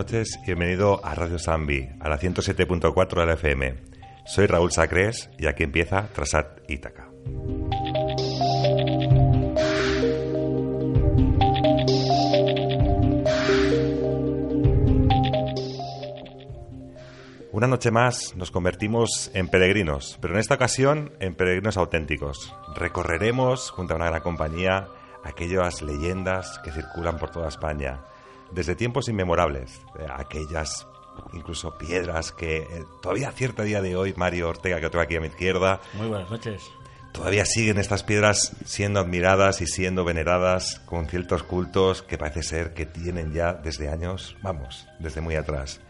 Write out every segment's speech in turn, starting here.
Noches y bienvenido a Radio Zambi, a la 107.4 de la FM. Soy Raúl Sacrés y aquí empieza Trasat Ítaca. Una noche más nos convertimos en peregrinos, pero en esta ocasión en peregrinos auténticos. Recorreremos junto a una gran compañía aquellas leyendas que circulan por toda España desde tiempos inmemorables, eh, aquellas incluso piedras que eh, todavía a cierto día de hoy, Mario Ortega, que tengo aquí a mi izquierda. Muy buenas noches. Todavía siguen estas piedras siendo admiradas y siendo veneradas con ciertos cultos que parece ser que tienen ya desde años, vamos, desde muy atrás.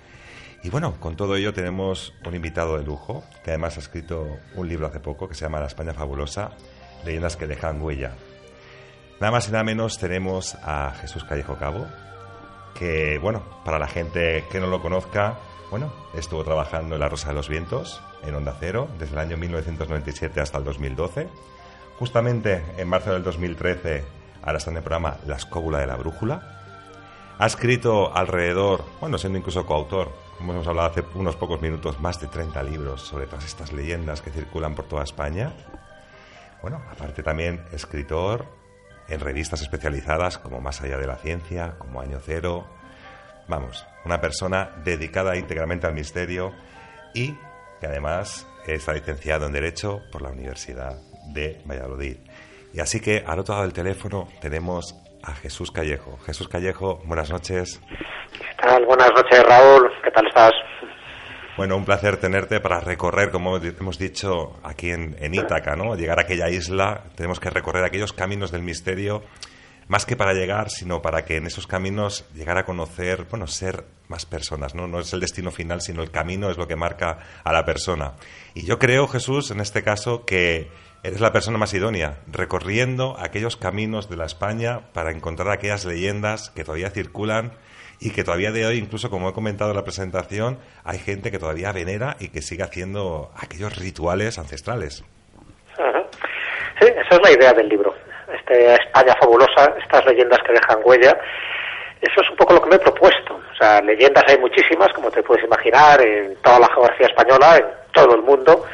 Y bueno, con todo ello tenemos un invitado de lujo, que además ha escrito un libro hace poco que se llama La España Fabulosa, leyendas que dejan huella. Nada más y nada menos tenemos a Jesús Callejo Cabo, que, bueno, para la gente que no lo conozca, bueno, estuvo trabajando en La Rosa de los Vientos, en Onda Cero, desde el año 1997 hasta el 2012. Justamente en marzo del 2013, ahora está en el programa La Escóbula de la Brújula. Ha escrito alrededor, bueno, siendo incluso coautor, como hemos hablado hace unos pocos minutos, más de 30 libros sobre todas estas leyendas que circulan por toda España. Bueno, aparte también escritor, en revistas especializadas como Más allá de la ciencia, como Año Cero. Vamos, una persona dedicada íntegramente al misterio y que además está licenciado en Derecho por la Universidad de Valladolid. Y así que al otro lado del teléfono tenemos a Jesús Callejo. Jesús Callejo, buenas noches. ¿Qué tal? Buenas noches, Raúl. ¿Qué tal estás? Bueno, un placer tenerte para recorrer, como hemos dicho aquí en, Ítaca, ¿no? Llegar a aquella isla, tenemos que recorrer aquellos caminos del misterio, más que para llegar, sino para que en esos caminos llegar a conocer, bueno, ser más personas, ¿no? No es el destino final, sino el camino es lo que marca a la persona. Y yo creo, Jesús, en este caso, que eres la persona más idónea, recorriendo aquellos caminos de la España para encontrar aquellas leyendas que todavía circulan y que todavía de hoy, incluso como he comentado en la presentación, hay gente que todavía venera y que sigue haciendo aquellos rituales ancestrales. Sí, esa es la idea del libro. Este España fabulosa, estas leyendas que dejan huella. Eso es un poco lo que me he propuesto. O sea, leyendas hay muchísimas, como te puedes imaginar, en toda la geografía española, en todo el mundo,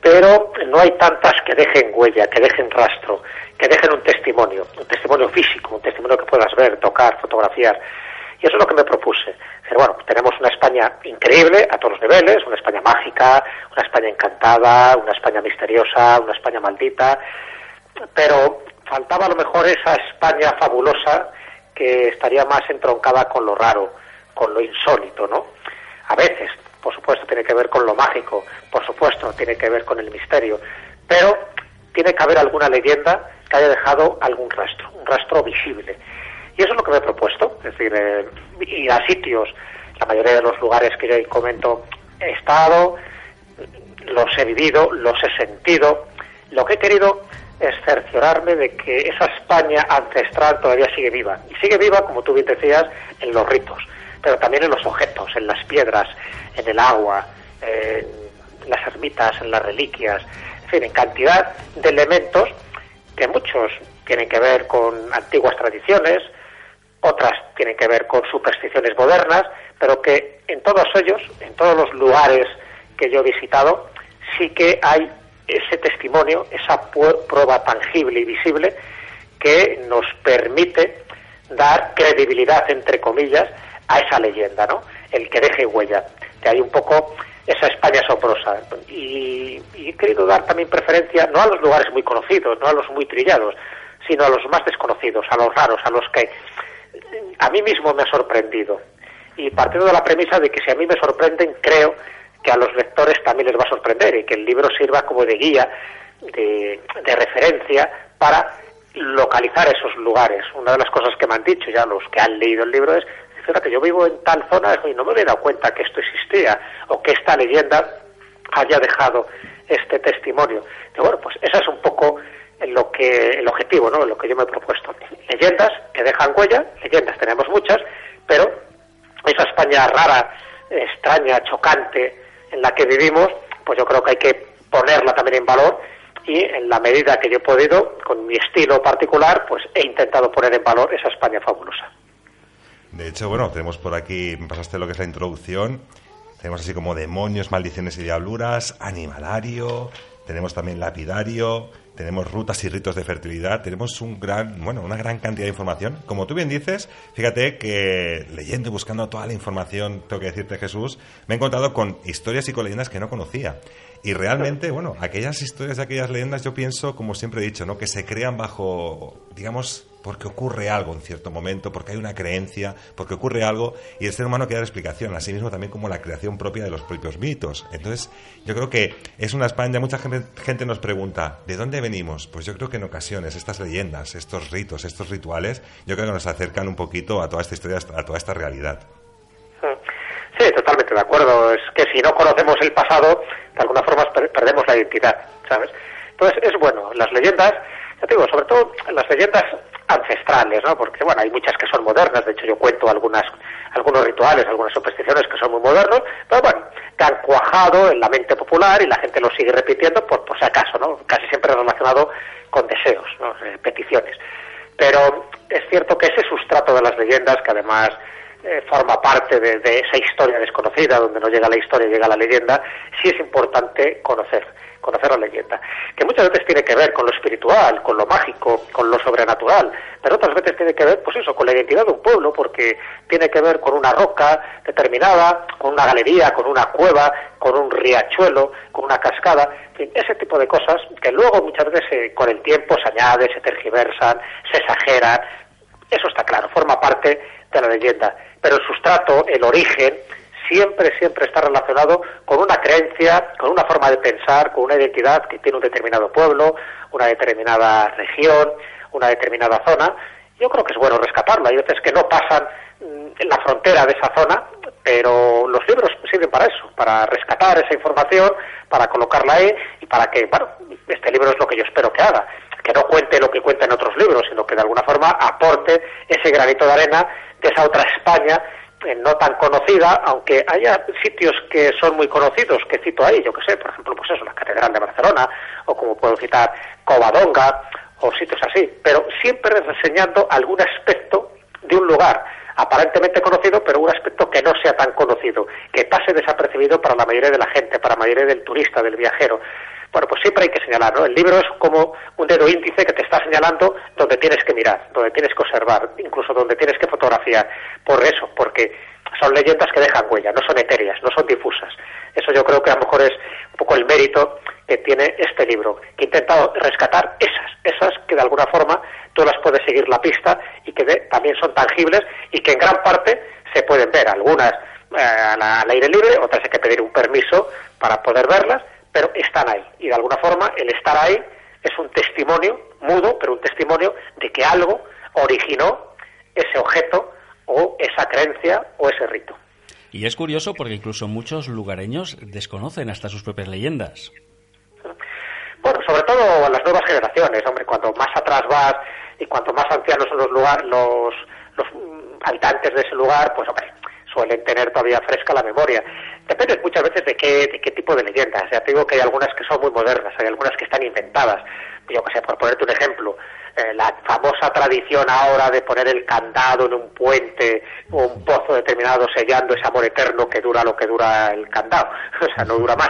pero no hay tantas que dejen huella, que dejen rastro, que dejen un testimonio, un testimonio físico, un testimonio que puedas ver, tocar, fotografiar. Y eso es lo que me propuse. bueno, tenemos una España increíble a todos los niveles, una España mágica, una España encantada, una España misteriosa, una España maldita, pero faltaba a lo mejor esa España fabulosa que estaría más entroncada con lo raro, con lo insólito, ¿no? A veces, por supuesto, tiene que ver con lo mágico, por supuesto, tiene que ver con el misterio, pero tiene que haber alguna leyenda que haya dejado algún rastro, un rastro visible. Y eso es lo que me he propuesto, es decir, eh, ir a sitios, la mayoría de los lugares que yo comento he estado, los he vivido, los he sentido. Lo que he querido es cerciorarme de que esa España ancestral todavía sigue viva. Y sigue viva, como tú bien decías, en los ritos, pero también en los objetos, en las piedras, en el agua, en las ermitas, en las reliquias, en fin, en cantidad de elementos que muchos tienen que ver con antiguas tradiciones, otras tienen que ver con supersticiones modernas, pero que en todos ellos, en todos los lugares que yo he visitado, sí que hay ese testimonio, esa prueba tangible y visible que nos permite dar credibilidad, entre comillas, a esa leyenda, ¿no? El que deje huella. Que hay un poco esa España asombrosa. Y, y, he querido dar también preferencia no a los lugares muy conocidos, no a los muy trillados, sino a los más desconocidos, a los raros, a los que a mí mismo me ha sorprendido. Y partiendo de la premisa de que si a mí me sorprenden, creo que a los lectores también les va a sorprender y que el libro sirva como de guía, de, referencia para localizar esos lugares. Una de las cosas que me han dicho ya los que han leído el libro es, fíjate, yo vivo en tal zona y no me había dado cuenta que esto existía o que esta leyenda haya dejado este testimonio. Y bueno, pues esa es un poco lo que el objetivo, ¿no? Lo que yo me he propuesto. Leyendas que dejan huella, leyendas tenemos muchas, pero esa España rara, extraña, chocante, en la que vivimos, pues yo creo que hay que ponerla también en valor y en la medida que yo he podido, con mi estilo particular, pues he intentado poner en valor esa España fabulosa. De hecho, bueno, tenemos por aquí, me pasaste lo que es la introducción, tenemos así como demonios, maldiciones y diabluras, animalario, tenemos también lapidario, tenemos rutas y ritos de fertilidad, tenemos un gran, bueno, una gran cantidad de información. Como tú bien dices, fíjate que leyendo y buscando toda la información, tengo que decirte Jesús, me he encontrado con historias y con leyendas que no conocía. Y realmente, bueno, aquellas historias aquellas leyendas yo pienso, como siempre he dicho, ¿no? que se crean bajo, digamos, porque ocurre algo en cierto momento, porque hay una creencia, porque ocurre algo y el ser humano quiere dar explicación, así mismo también como la creación propia de los propios mitos. Entonces, yo creo que es una España, mucha gente, gente nos pregunta, ¿de dónde venimos? Pues yo creo que en ocasiones estas leyendas, estos ritos, estos rituales, yo creo que nos acercan un poquito a toda esta historia, a toda esta realidad. Sí, de acuerdo. Es que si no conocemos el pasado, de alguna forma perdemos la identidad, ¿sabes? Entonces, es bueno, las leyendas, ya te digo, sobre todo las leyendas ancestrales, ¿no? Porque, bueno, hay muchas que son modernas, de hecho yo cuento algunas, algunos rituales, algunas supersticiones que son muy modernos, pero bueno, que han cuajado en la mente popular y la gente lo sigue repitiendo por, por si acaso, ¿no? Casi siempre relacionado con deseos, ¿no? Eh, peticiones. Pero es cierto que ese sustrato de las leyendas, que además eh, forma parte de, esa historia desconocida, donde no llega la historia, llega la leyenda, sí es importante conocer conocer la leyenda, que muchas veces tiene que ver con lo espiritual, con lo mágico, con lo sobrenatural, pero otras veces tiene que ver, pues eso, con la identidad de un pueblo, porque tiene que ver con una roca determinada, con una galería, con una cueva, con un riachuelo, con una cascada, en fin, ese tipo de cosas que luego muchas veces eh, con el tiempo se añaden, se tergiversan, se exageran, eso está claro, forma parte de la leyenda, pero el sustrato, el origen, siempre, siempre está relacionado con una creencia, con una forma de pensar, con una identidad que tiene un determinado pueblo, una determinada región, una determinada zona. Yo creo que es bueno rescatarla. Hay veces que no pasan mm, en la frontera de esa zona, pero los libros sirven para eso, para rescatar esa información, para colocarla ahí y para que, bueno, este libro es lo que yo espero que haga, que no cuente lo que cuenta en otros libros, sino que de alguna forma aporte ese granito de arena de esa otra España eh, no tan conocida, aunque haya sitios que son muy conocidos, que cito ahí, yo que sé, por ejemplo, pues eso, la Catedral de Barcelona, o como puedo citar Covadonga, o sitios así, pero siempre reseñando algún aspecto de un lugar aparentemente conocido, pero un aspecto que no sea tan conocido, que pase desapercibido para la mayoría de la gente, para la mayoría del turista, del viajero. Bueno, pues siempre hay que señalar, ¿no? El libro es como un dedo índice que te está señalando donde tienes que mirar, donde tienes que observar, incluso donde tienes que fotografiar. Por eso, porque son leyendas que dejan huella, no son etéreas, no son difusas. Eso yo creo que a lo mejor es un poco el mérito que tiene este libro, que ha intentado rescatar esas, esas que de alguna forma tú las puedes seguir la pista y que también son tangibles y que en gran parte se pueden ver, algunas eh, al aire libre, otras hay que pedir un permiso para poder verlas, pero están ahí. Y de alguna forma el estar ahí es un testimonio mudo, pero un testimonio de que algo originó ese objeto o esa creencia o ese rito. Y es curioso porque incluso muchos lugareños desconocen hasta sus propias leyendas. Bueno, sobre todo las nuevas generaciones, hombre, cuanto más atrás vas y cuanto más ancianos son los lugar, los, los habitantes de ese lugar, pues hombre, suelen tener todavía fresca la memoria. Depende muchas veces de qué, de qué tipo de leyendas. Ya te digo que hay algunas que son muy modernas, hay algunas que están inventadas. Yo por ponerte un ejemplo, eh, la famosa tradición ahora de poner el candado en un puente o un pozo determinado sellando ese amor eterno que dura lo que dura el candado, o sea, no dura más.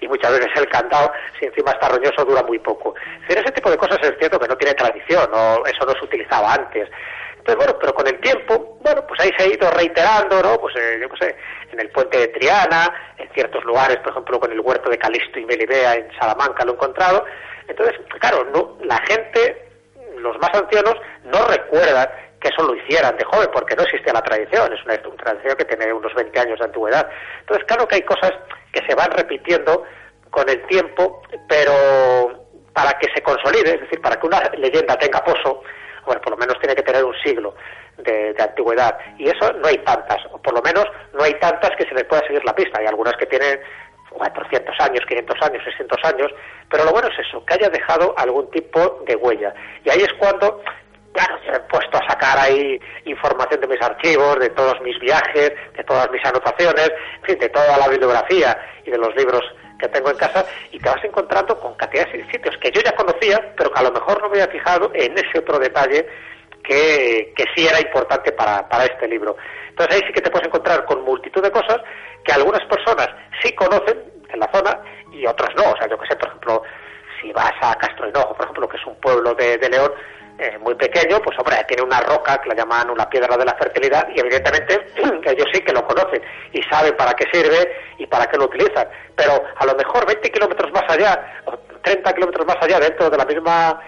Y muchas veces el candado, si encima está roñoso, dura muy poco. Pero ese tipo de cosas es cierto que no tiene tradición, o eso no se utilizaba antes. Entonces, bueno, pero con el tiempo, bueno, pues ahí se ha ido reiterando, ¿no? Pues eh, yo qué sé, en el puente de Triana, en ciertos lugares, por ejemplo, con el huerto de Calisto y Melibea en Salamanca lo he encontrado. Entonces, claro, no, la gente, los más ancianos, no recuerdan que eso lo hicieran de joven, porque no existía la tradición, es una, una tradición que tiene unos 20 años de antigüedad. Entonces, claro que hay cosas que se van repitiendo con el tiempo, pero para que se consolide, es decir, para que una leyenda tenga poso, bueno, por lo menos tiene que tener un siglo de, antigüedad. Y eso no hay tantas, o por lo menos no hay tantas que se les pueda seguir la pista. Hay algunas que tienen 400 años, 500 años, 600 años, pero lo bueno es eso, que haya dejado algún tipo de huella. Y ahí es cuando, claro, he puesto a sacar ahí información de mis archivos, de todos mis viajes, de todas mis anotaciones, en fin, de toda la bibliografía y de los libros tengo en casa y te vas encontrando con cantidades de sitios que yo ya conocía, pero que a lo mejor no me había fijado en ese otro detalle que, que sí era importante para, para este libro. Entonces ahí sí que te puedes encontrar con multitud de cosas que algunas personas sí conocen en la zona y otras no. O sea, yo que sé, por ejemplo, si vas a Castro Hinojo, por ejemplo, que es un pueblo de, de León, eh, muy pequeño, pues hombre, tiene una roca que la llaman una piedra de la fertilidad y evidentemente ellos sí que lo conocen y saben para qué sirve y para qué lo utilizan. Pero a lo mejor 20 kilómetros más allá, o 30 kilómetros más allá, dentro de la misma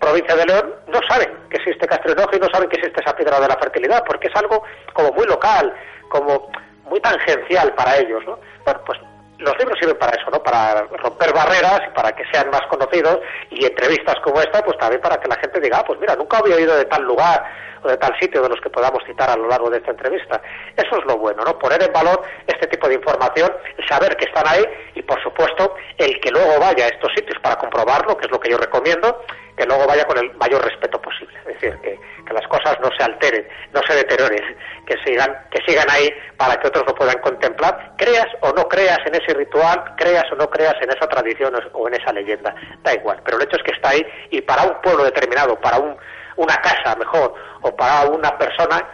provincia de León, no saben que existe Castrenojo y no saben que existe esa piedra de la fertilidad, porque es algo como muy local, como muy tangencial para ellos, ¿no? Bueno, pues los libros sirven para eso, ¿no? Para romper barreras para que sean más conocidos y entrevistas como esta, pues también para que la gente diga, ah, pues mira, nunca había oído de tal lugar o de tal sitio de los que podamos citar a lo largo de esta entrevista. Eso es lo bueno, ¿no? Poner en valor este tipo de información, saber que están ahí y, por supuesto, el que luego vaya a estos sitios para comprobarlo, que es lo que yo recomiendo, que luego vaya con el mayor respeto posible. Es decir, que, que las cosas no se alteren, no se deterioren, que sigan, que sigan ahí para que otros lo puedan contemplar, creas o no creas en ese ritual, creas o no creas en esa tradición o en esa leyenda, da igual, pero el hecho es que está ahí y para un pueblo determinado, para un, una casa mejor o para una persona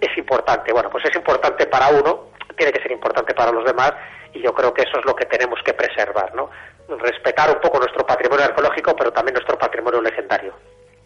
es importante. Bueno, pues es importante para uno, tiene que ser importante para los demás y yo creo que eso es lo que tenemos que preservar, ¿no? Respetar un poco nuestro patrimonio arqueológico, pero también nuestro patrimonio legendario.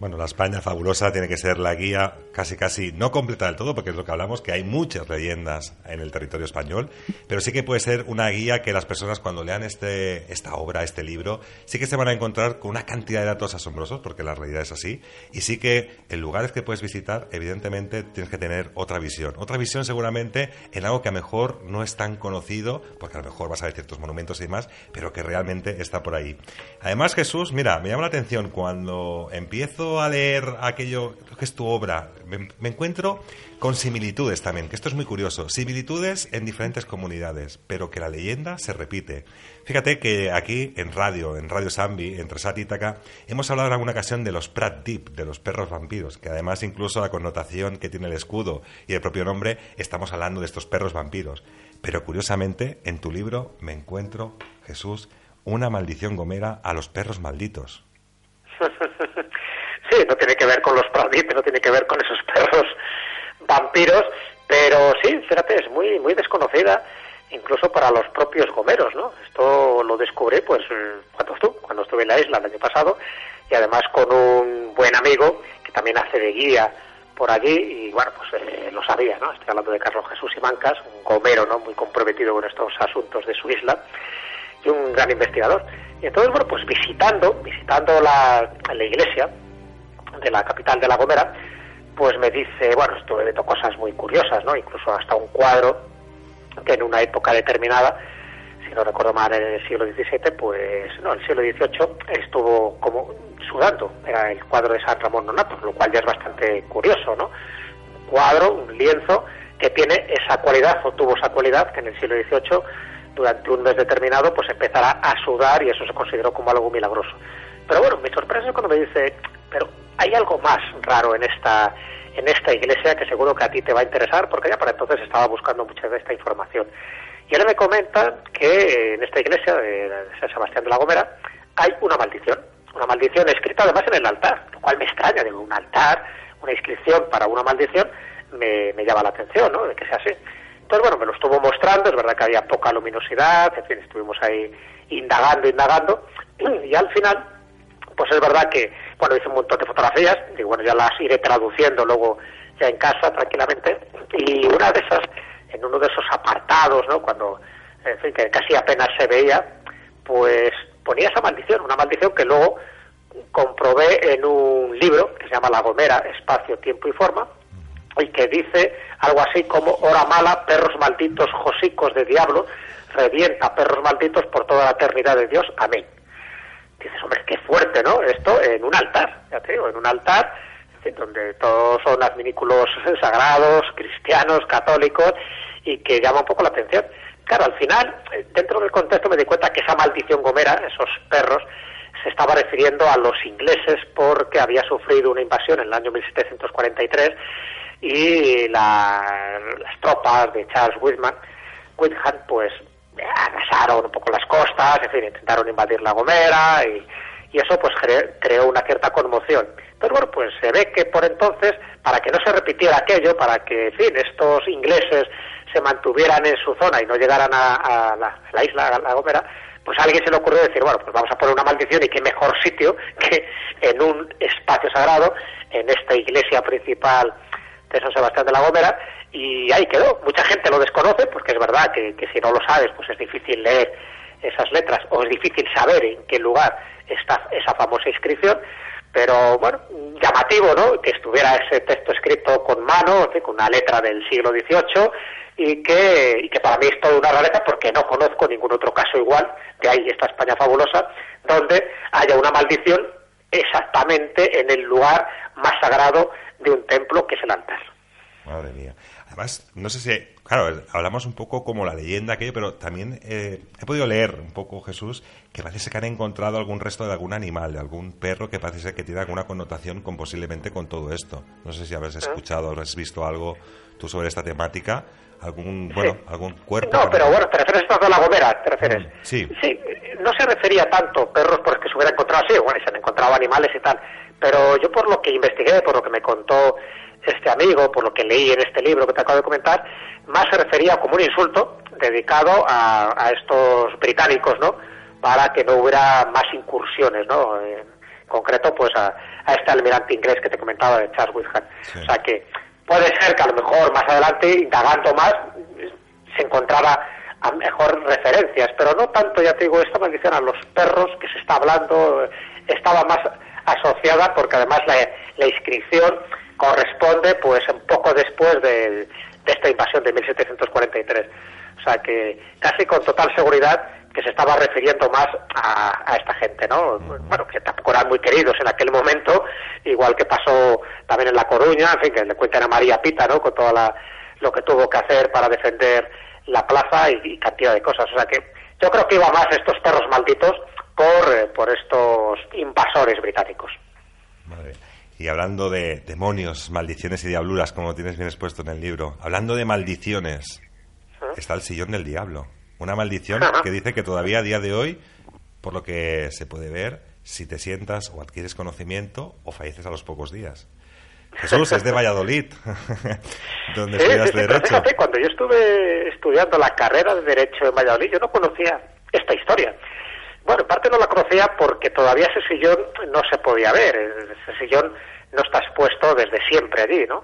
Bueno, la España fabulosa tiene que ser la guía casi casi no completa del todo, porque es lo que hablamos, que hay muchas leyendas en el territorio español, pero sí que puede ser una guía que las personas cuando lean este, esta obra, este libro, sí que se van a encontrar con una cantidad de datos asombrosos, porque la realidad es así, y sí que en lugares que puedes visitar, evidentemente tienes que tener otra visión. Otra visión seguramente en algo que a lo mejor no es tan conocido, porque a lo mejor vas a ver ciertos monumentos y demás, pero que realmente está por ahí. Además, Jesús, mira, me llama la atención cuando empiezo a leer aquello que es tu obra, me, encuentro con similitudes también, que esto es muy curioso. Similitudes en diferentes comunidades, pero que la leyenda se repite. Fíjate que aquí en radio, en Radio Sambi, entre Sat y Itaca, hemos hablado en alguna ocasión de los Prat Deep, de los perros vampiros, que además incluso la connotación que tiene el escudo y el propio nombre, estamos hablando de estos perros vampiros. Pero curiosamente, en tu libro me encuentro, Jesús, una maldición gomera a los perros malditos. Sí, no tiene que ver con los pradites, no tiene que ver con esos perros vampiros, pero sí, fíjate, es muy, muy desconocida incluso para los propios gomeros, ¿no? Esto lo descubrí, pues, cuando estuve, cuando estuve en la isla el año pasado, y además con un buen amigo que también hace de guía por allí, y bueno, pues eh, lo sabía, ¿no? Estoy hablando de Carlos Jesús y Mancas, un gomero, ¿no? Muy comprometido con estos asuntos de su isla, y un gran investigador. Y entonces, bueno, pues visitando, visitando la, la iglesia, de la capital de La Gomera, pues me dice, bueno, estuve viendo cosas muy curiosas, ¿no? Incluso hasta un cuadro que en una época determinada si no recuerdo mal, en el siglo XVII, pues no, en el siglo XVIII estuvo como sudando, era el cuadro de San Ramón Nonato, lo cual ya es bastante curioso, ¿no? Un cuadro, un lienzo que tiene esa cualidad, o tuvo esa cualidad, que en el siglo XVIII, durante un mes determinado, pues empezará a sudar y eso se consideró como algo milagroso. Pero bueno, mi sorpresa es cuando me dice, pero hay algo más raro en esta en esta iglesia que seguro que a ti te va a interesar, porque ya para entonces estaba buscando mucha de esta información. Y él me comenta que en esta iglesia de San Sebastián de la Gomera hay una maldición, una maldición escrita además en el altar, lo cual me extraña, digo, un altar, una inscripción para una maldición, me, llama la atención, ¿no?, de que sea así. Entonces, bueno, me lo estuvo mostrando, es verdad que había poca luminosidad, en fin, estuvimos ahí indagando, indagando, y al final, pues es verdad que, bueno, hice un montón de fotografías, y bueno, ya las iré traduciendo luego ya en casa tranquilamente, y una de esas en uno de esos apartados, ¿no? Cuando, en fin, que casi apenas se veía, pues ponía esa maldición, una maldición que luego comprobé en un libro que se llama La Gomera, Espacio, Tiempo y Forma, y que dice algo así como hora mala, perros malditos, josicos de diablo, revienta perros malditos por toda la eternidad de Dios. Amén. Dices, hombre, qué fuerte, ¿no? Esto en un altar, ya te digo, en un altar donde todos son adminículos sagrados, cristianos, católicos, y que llama un poco la atención. Claro, al final, eh, dentro del contexto me di cuenta que esa maldición gomera, esos perros, se estaba refiriendo a los ingleses porque había sufrido una invasión en el año 1743 y las tropas de Charles Whitman, Whitham, pues arrasaron un poco las costas, en fin, intentaron invadir la Gomera y, eso pues creó una cierta conmoción. Pero bueno, pues se ve que por entonces, para que no se repitiera aquello, para que, en fin, estos ingleses se mantuvieran en su zona y no llegaran a, la, isla, a la Gómera, pues a alguien se le ocurrió decir, bueno, pues vamos a poner una maldición y qué mejor sitio que en un espacio sagrado, en esta iglesia principal de San Sebastián de la Gómera, y ahí quedó. Mucha gente lo desconoce, porque es verdad que, que si no lo sabes, pues es difícil leer esas letras, o es difícil saber en qué lugar está esa famosa inscripción, pero bueno, llamativo, ¿no? Que estuviera ese texto escrito con mano, con una letra del siglo XVIII y que, y que para mí es toda una rareza porque no conozco ningún otro caso igual, de ahí esta España fabulosa, donde haya una maldición exactamente en el lugar más sagrado de un templo que es el altar. Madre mía. Además, no sé si, claro, hablamos un poco como la leyenda aquello, pero también eh, he podido leer un poco, Jesús, que parece que han encontrado algún resto de algún animal, de algún perro que parece que tiene alguna connotación con posiblemente con todo esto. No sé si habrás ah. escuchado, habrás visto algo tú sobre esta temática, algún, bueno, algún cuerpo. No, pero bueno, te refieres a la gomera, te refieres. Mm, sí. Sí, no se refería tanto perros porque se hubiera encontrado así, bueno, se han encontrado animales y tal, pero yo por lo que investigué, por lo que me contó este amigo, por lo que leí en este libro que te acabo de comentar, más se refería como un insulto dedicado a, estos británicos, ¿no? Para que no hubiera más incursiones, ¿no? En concreto, pues a, este almirante inglés que te comentaba de Charles Whitham. O sea que puede ser que a lo mejor más adelante, indagando más, se encontrara a mejor referencias, pero no tanto, ya te digo, esta maldición a los perros que se está hablando estaba más asociada porque además la, inscripción corresponde pues un poco después de, esta invasión de 1743. O sea que casi con total seguridad que se estaba refiriendo más a, esta gente, ¿no? Bueno, que tampoco eran muy queridos en aquel momento, igual que pasó también en La Coruña, en fin, que le cuentan a María Pita, ¿no? Con todo lo que tuvo que hacer para defender la plaza y, cantidad de cosas. O sea que yo creo que iba más estos perros malditos por, eh, por estos invasores británicos. Y hablando de demonios, maldiciones y diabluras, como tienes bien expuesto en el libro, hablando de maldiciones, está el sillón del diablo. Una maldición que dice que todavía a día de hoy, por lo que se puede ver, si te sientas o adquieres conocimiento o falleces a los pocos días. Jesús es de Valladolid, donde estudias Derecho. Fíjate, cuando yo estuve estudiando la carrera de Derecho en Valladolid, yo no conocía esta historia. Bueno, en parte no la conocía porque todavía ese sillón no se podía ver, ese sillón no está expuesto desde siempre allí, ¿no?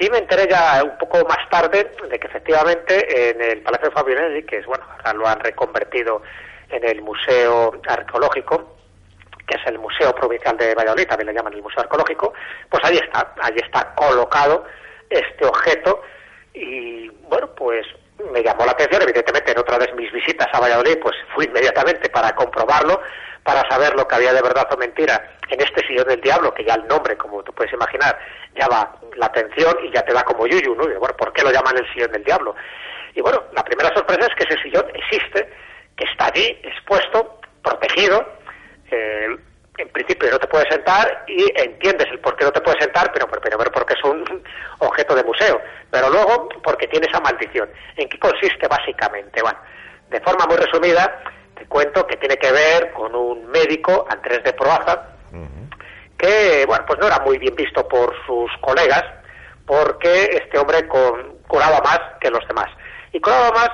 Sí me enteré ya un poco más tarde de que efectivamente en el Palacio de Fabianelli, que es, bueno, ahora lo han reconvertido en el Museo Arqueológico, que es el Museo Provincial de Valladolid, también le llaman el Museo Arqueológico, pues ahí está, allí está colocado este objeto y, bueno, pues me llamó la atención, evidentemente en otra de mis visitas a Valladolid, pues fui inmediatamente para comprobarlo, para saber lo que había de verdad o mentira en este sillón del diablo, que ya el nombre, como tú puedes imaginar, llama la atención y ya te da como yuyu, ¿no? Y bueno, ¿por qué lo llaman el sillón del diablo? Y bueno, la primera sorpresa es que ese sillón existe, que está allí, expuesto, protegido, eh, en principio no te puedes sentar y entiendes el por qué no te puedes sentar, pero primero porque es un objeto de museo, pero luego porque tiene esa maldición. ¿En qué consiste básicamente? Bueno, de forma muy resumida, te cuento que tiene que ver con un médico, Andrés de Proaza, que, bueno, pues no era muy bien visto por sus colegas, porque este hombre curaba más que los demás. Y curaba más,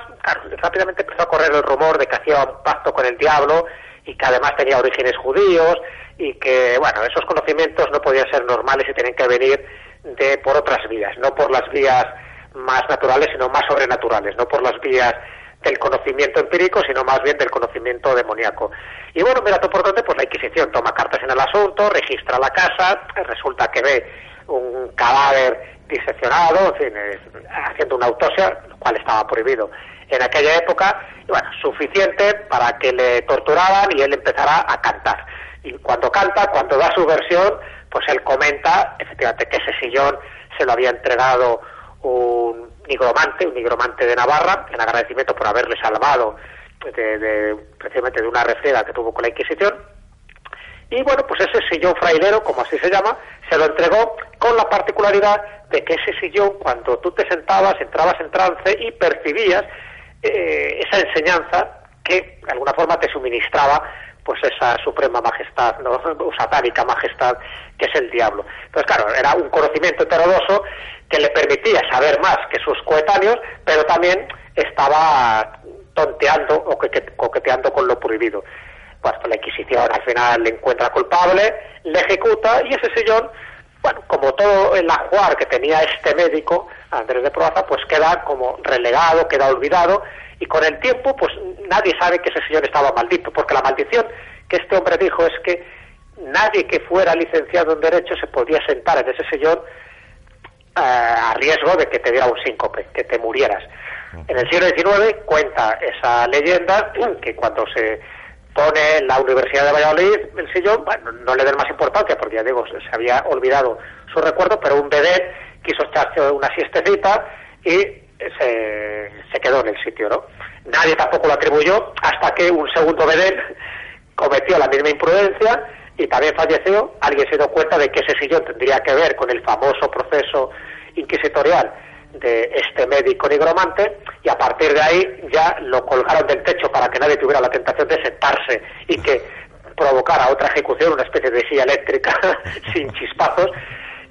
rápidamente empezó a correr el rumor de que hacía un pacto con el diablo y que además tenía orígenes judíos y que, bueno, esos conocimientos no podían ser normales y tenían que venir de por otras vías, no por las vías más naturales, sino más sobrenaturales, no por las vías del conocimiento empírico, sino más bien del conocimiento demoníaco. Y bueno, mira, por donde, pues la Inquisición toma cartas en el asunto, registra la casa, resulta que ve un cadáver diseccionado, en fin, haciendo una autopsia, lo cual estaba prohibido en aquella época, y bueno, suficiente para que le torturaran y él empezara a cantar. Y cuando canta, cuando da su versión, pues él comenta efectivamente que ese sillón se lo había entregado un nigromante, un nigromante de Navarra, en agradecimiento por haberle salvado de, precisamente de una refriega que tuvo con la Inquisición. Y bueno, pues ese sillón frailero, como así se llama, se lo entregó con la particularidad de que ese sillón, cuando tú te sentabas, entrabas en trance y percibías eh, esa enseñanza que de alguna forma te suministraba pues esa suprema majestad, ¿no? satánica majestad que es el diablo. Entonces, claro, era un conocimiento heterodoso que le permitía saber más que sus coetáneos, pero también estaba tonteando o coqueteando con lo prohibido. Pues la Inquisición al final le encuentra culpable, le ejecuta y ese sillón, bueno, como todo el ajuar que tenía este médico, Andrés de Proaza, pues queda como relegado, queda olvidado y con el tiempo pues nadie sabe que ese sillón estaba maldito, porque la maldición que este hombre dijo es que nadie que fuera licenciado en Derecho se podía sentar en ese sillón eh, a riesgo de que te diera un síncope, que te murieras. En el siglo XIX cuenta esa leyenda que cuando se pone en la Universidad de Valladolid el sillón, bueno, no le den más importancia porque ya digo, se había olvidado su recuerdo, pero un bebé quiso echarse una siestecita y se, se quedó en el sitio, ¿no? Nadie tampoco lo atribuyó hasta que un segundo vedén cometió la misma imprudencia y también falleció. Alguien se dio cuenta de que ese sillón tendría que ver con el famoso proceso inquisitorial de este médico nigromante y a partir de ahí ya lo colgaron del techo para que nadie tuviera la tentación de sentarse y que provocara otra ejecución, una especie de silla eléctrica sin chispazos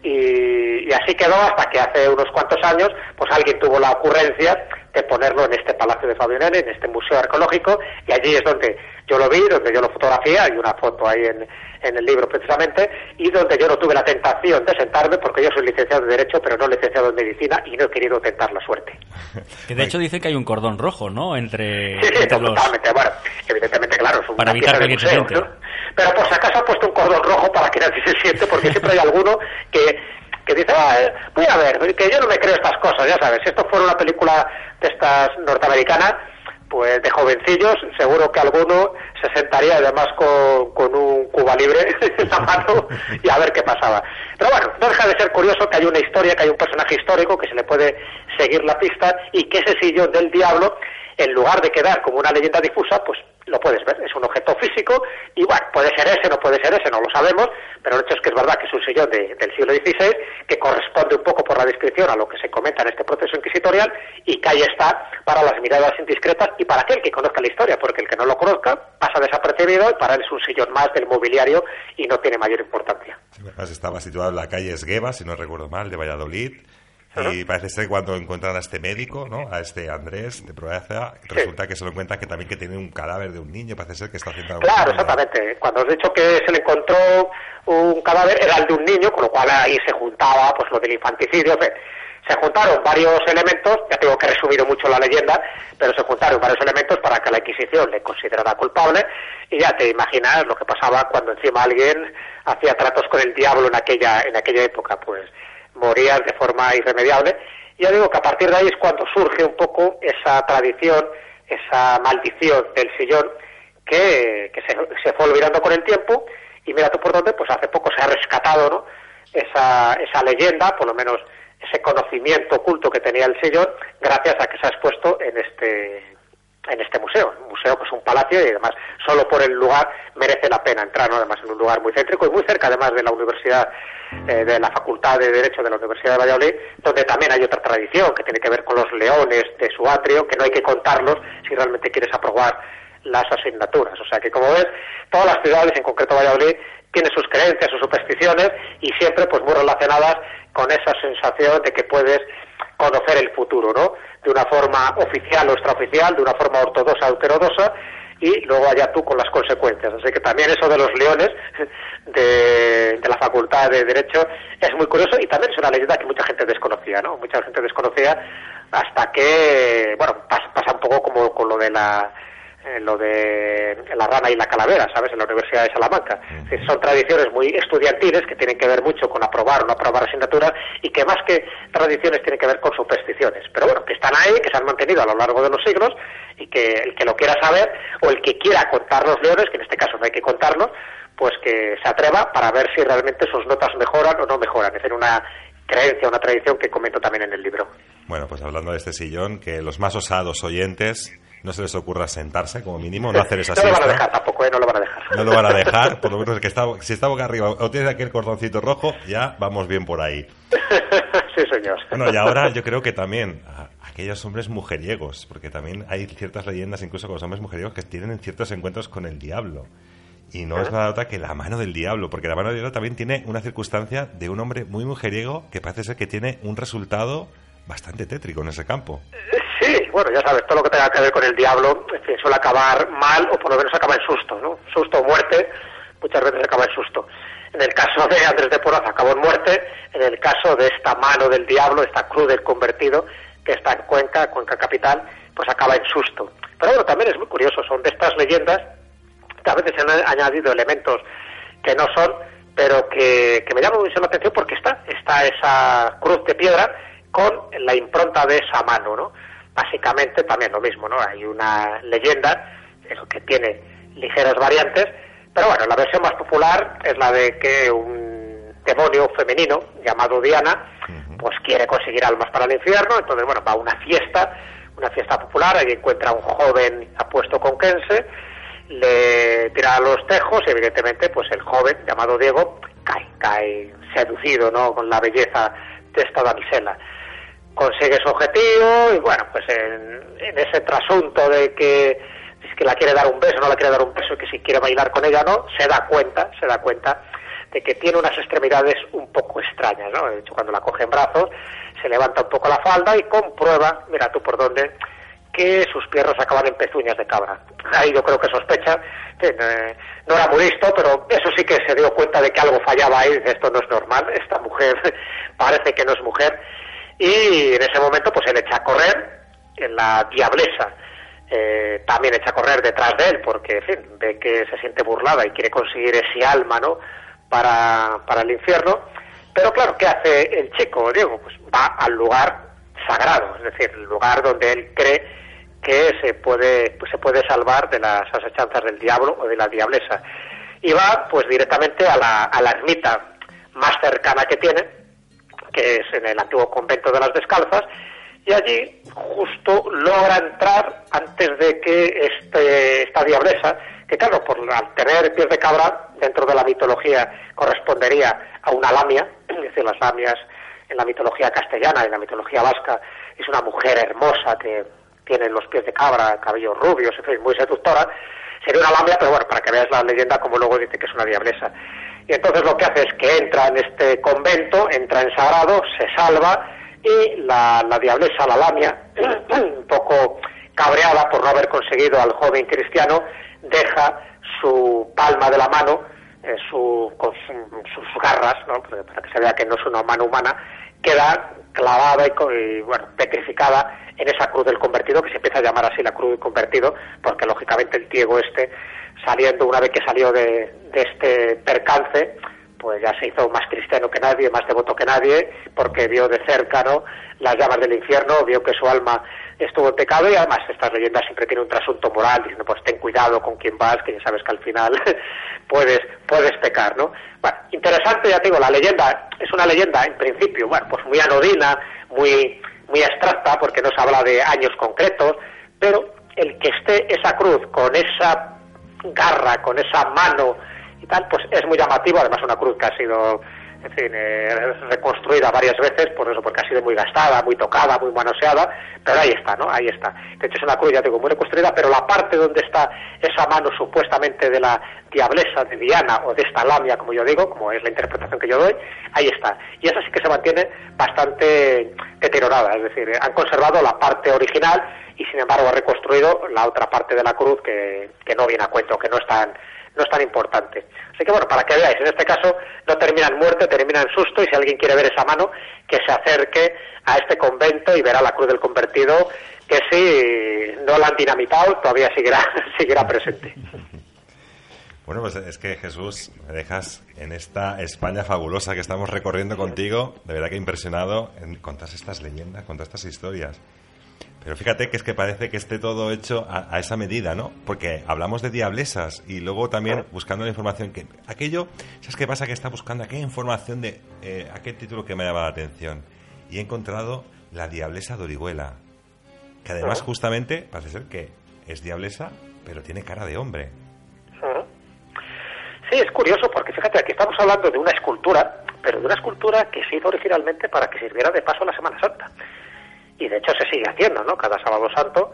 y, así quedó hasta que hace unos cuantos años pues alguien tuvo la ocurrencia de ponerlo en este Palacio de Fabianelli, en este museo arqueológico y allí es donde yo lo vi, donde yo lo fotografié, hay una foto ahí en, en el libro precisamente, y donde yo no tuve la tentación de sentarme porque yo soy licenciado de Derecho, pero no licenciado en Medicina y no he querido tentar la suerte. Que de hecho dice que hay un cordón rojo, ¿no? Entre, sí, sí, totalmente. Bueno, evidentemente, claro, es para evitar que se siente. Pero por si acaso ha puesto un cordón rojo para que nadie se siente, porque siempre hay alguno que que dice, ah, eh, voy a ver, que yo no me creo estas cosas, ya sabes, si esto fuera una película de estas norteamericanas, pues de jovencillos, seguro que alguno se sentaría además con, con un cuba libre en la mano y a ver qué pasaba. Pero bueno, no deja de ser curioso que hay una historia, que hay un personaje histórico que se le puede seguir la pista y que ese sillón del diablo, en lugar de quedar como una leyenda difusa, pues lo puedes ver, es un objeto físico y bueno, puede ser ese, no puede ser ese, no lo sabemos, pero el hecho es que es verdad que es un sillón del siglo XVI que corresponde un poco por la descripción a lo que se comenta en este proceso inquisitorial y que ahí está para las miradas indiscretas y para aquel que conozca la historia, porque el que no lo conozca pasa desapercibido y para él es un sillón más del mobiliario y no tiene mayor importancia. Estaba situado en la calle Esgueva, si no recuerdo mal, de Valladolid y parece ser cuando encuentran a este médico, ¿no? A este Andrés de Proeza, resulta que se lo encuentran que también que tiene un cadáver de un niño, parece ser que está haciendo algo. Claro, exactamente. Cuando os he dicho que se le encontró un cadáver, era el de un niño, con lo cual ahí se juntaba pues lo del infanticidio. Se juntaron varios elementos, ya tengo que resumido mucho la leyenda, pero se juntaron varios elementos para que la Inquisición le considerara culpable y ya te imaginas lo que pasaba cuando encima alguien hacía tratos con el diablo en aquella, en aquella época, pues morían de forma irremediable Y ya digo que a partir de ahí es cuando surge un poco esa tradición, esa maldición del sillón que, se, se, fue olvidando con el tiempo y mira tú por dónde, pues hace poco se ha rescatado ¿no? esa, esa leyenda, por lo menos ese conocimiento oculto que tenía el sillón, gracias a que se ha expuesto en este en este museo, un museo que es un palacio y además solo por el lugar merece la pena entrar, ¿no? además en un lugar muy céntrico y muy cerca además de la universidad, eh, de la Facultad de Derecho de la Universidad de Valladolid, donde también hay otra tradición que tiene que ver con los leones de su atrio, que no hay que contarlos si realmente quieres aprobar las asignaturas. O sea que como ves, todas las ciudades, en concreto Valladolid, tienen sus creencias, sus supersticiones y siempre pues muy relacionadas con esa sensación de que puedes conocer el futuro, ¿no? De una forma oficial o extraoficial, de una forma ortodoxa o heterodoxa, y luego allá tú con las consecuencias. Así que también eso de los leones de, la Facultad de Derecho es muy curioso y también es una leyenda que mucha gente desconocía, ¿no? Mucha gente desconocía hasta que, bueno, pasa un poco como con lo de la lo de la rana y la calavera, ¿sabes? En la Universidad de Salamanca. Son tradiciones muy estudiantiles que tienen que ver mucho con aprobar o no aprobar asignaturas y que más que tradiciones tienen que ver con supersticiones. Pero bueno, que están ahí, que se han mantenido a lo largo de los siglos y que el que lo quiera saber o el que quiera contar los leones, que en este caso no hay que contarlos, pues que se atreva para ver si realmente sus notas mejoran o no mejoran. Es decir, una creencia, una tradición que comento también en el libro. Bueno, pues hablando de este sillón, que los más osados oyentes no se les ocurra sentarse, como mínimo, no hacer esa No lo van a dejar tampoco, ¿eh? No lo van a dejar. No lo van a dejar, por lo menos que está, si está boca arriba o tiene aquel cordoncito rojo, ya vamos bien por ahí. sí, señor. Bueno, y ahora yo creo que también aquellos hombres mujeriegos, porque también hay ciertas leyendas, incluso con los hombres mujeriegos, que tienen ciertos encuentros con el diablo. Y no es nada otra que la mano del diablo, porque la mano del diablo también tiene una circunstancia de un hombre muy mujeriego que parece ser que tiene un resultado bastante tétrico en ese campo. Bueno, ya sabes, todo lo que tenga que ver con el diablo suele acabar mal o por lo menos acaba en susto, ¿no? Susto o muerte, muchas veces acaba en susto. En el caso de Andrés de Porras acabó en muerte, en el caso de esta mano del diablo, esta cruz del convertido, que está en Cuenca, Cuenca capital, pues acaba en susto. Pero bueno, también es muy curioso, son de estas leyendas que a veces se han añadido elementos que no son, pero que, que me llaman mucho la atención porque está, está esa cruz de piedra con la impronta de esa mano, ¿no? Básicamente también lo mismo, ¿no? Hay una leyenda que tiene ligeras variantes, pero bueno, la versión más popular es la de que un demonio femenino llamado Diana, pues quiere conseguir almas para el infierno, entonces bueno, va a una fiesta, una fiesta popular, ahí encuentra a un joven apuesto con Kense, le tira a los tejos y evidentemente pues el joven llamado Diego cae, cae seducido, ¿no? Con la belleza de esta damisela consigue su objetivo y bueno, pues en, ese trasunto de que es que la quiere dar un beso, no la quiere dar un beso, que si quiere bailar con ella no, se da cuenta, se da cuenta de que tiene unas extremidades un poco extrañas, ¿no? De hecho, cuando la coge en brazos, se levanta un poco la falda y comprueba, mira tú por dónde, que sus piernas acaban en pezuñas de cabra. Ahí yo creo que sospecha, eh, no era muy listo, pero eso sí que se dio cuenta de que algo fallaba ahí, esto no es normal, esta mujer parece que no es mujer, y en ese momento pues él echa a correr, en la diablesa eh, también echa a correr detrás de él porque en fin, ve que se siente burlada y quiere conseguir ese alma ¿no? para, para el infierno. Pero claro, ¿qué hace el chico, Diego? Pues va al lugar sagrado, es decir, el lugar donde él cree que se puede, pues se puede salvar de las asechanzas del diablo o de la diablesa. Y va pues directamente a la, a la ermita más cercana que tiene, que es en el antiguo convento de las Descalzas, y allí justo logra entrar antes de que este, esta diablesa, que claro, por, al tener pies de cabra, dentro de la mitología correspondería a una lamia, es decir, las lamias en la mitología castellana, en la mitología vasca, es una mujer hermosa que tiene los pies de cabra, cabellos rubios, en muy seductora, sería una lamia, pero bueno, para que veas la leyenda como luego dice que es una diablesa. Y entonces lo que hace es que entra en este convento, entra en sagrado, se salva y la, la diablesa, la lamia, un poco cabreada por no haber conseguido al joven cristiano, deja su palma de la mano eh, su, con sus garras, ¿no? para que se vea que no es una mano humana, queda clavada y, bueno, petrificada en esa cruz del convertido, que se empieza a llamar así la cruz del convertido, porque lógicamente el Diego este, saliendo, una vez que salió de, este percance, pues ya se hizo más cristiano que nadie, más devoto que nadie, porque vio de cerca ¿no? las llamas del infierno, vio que su alma estuvo en pecado y además estas leyendas siempre tienen un trasunto moral, diciendo pues ten cuidado con quién vas, que ya sabes que al final puedes, puedes pecar, ¿no? Bueno, interesante, ya te digo, la leyenda es una leyenda en principio, bueno, pues muy anodina, muy, muy abstracta, porque no se habla de años concretos, pero el que esté esa cruz con esa garra, con esa mano, y tal, pues es muy llamativo, además una cruz que ha sido, en fin, eh, reconstruida varias veces, por eso, porque ha sido muy gastada, muy tocada, muy manoseada, pero ahí está, ¿no? Ahí está. De hecho es una cruz, ya digo, muy reconstruida, pero la parte donde está esa mano supuestamente de la diablesa de Diana o de esta lamia, como yo digo, como es la interpretación que yo doy, ahí está. Y esa sí que se mantiene bastante deteriorada, es decir, han conservado la parte original y sin embargo ha reconstruido la otra parte de la cruz que, que no viene a cuento, que no es tan no es tan importante. Así que bueno, para que veáis, en este caso no termina en muerte, termina en susto y si alguien quiere ver esa mano, que se acerque a este convento y verá la cruz del convertido, que si no la han dinamitado, todavía seguirá, seguirá presente. Bueno, pues es que Jesús, me dejas en esta España fabulosa que estamos recorriendo contigo, de verdad que impresionado con todas estas leyendas, con todas estas historias. Pero fíjate que es que parece que esté todo hecho a, esa medida, ¿no? Porque hablamos de diablesas y luego también buscando la información que aquello, ¿sabes qué pasa? Que está buscando aquella información de eh, aquel título que me llama la atención y he encontrado la diablesa de Orihuela, que además justamente parece ser que es diablesa, pero tiene cara de hombre. Sí, es curioso porque fíjate, aquí estamos hablando de una escultura, pero de una escultura que se hizo originalmente para que sirviera de paso a la Semana Santa y de hecho se sigue haciendo, ¿no? Cada sábado santo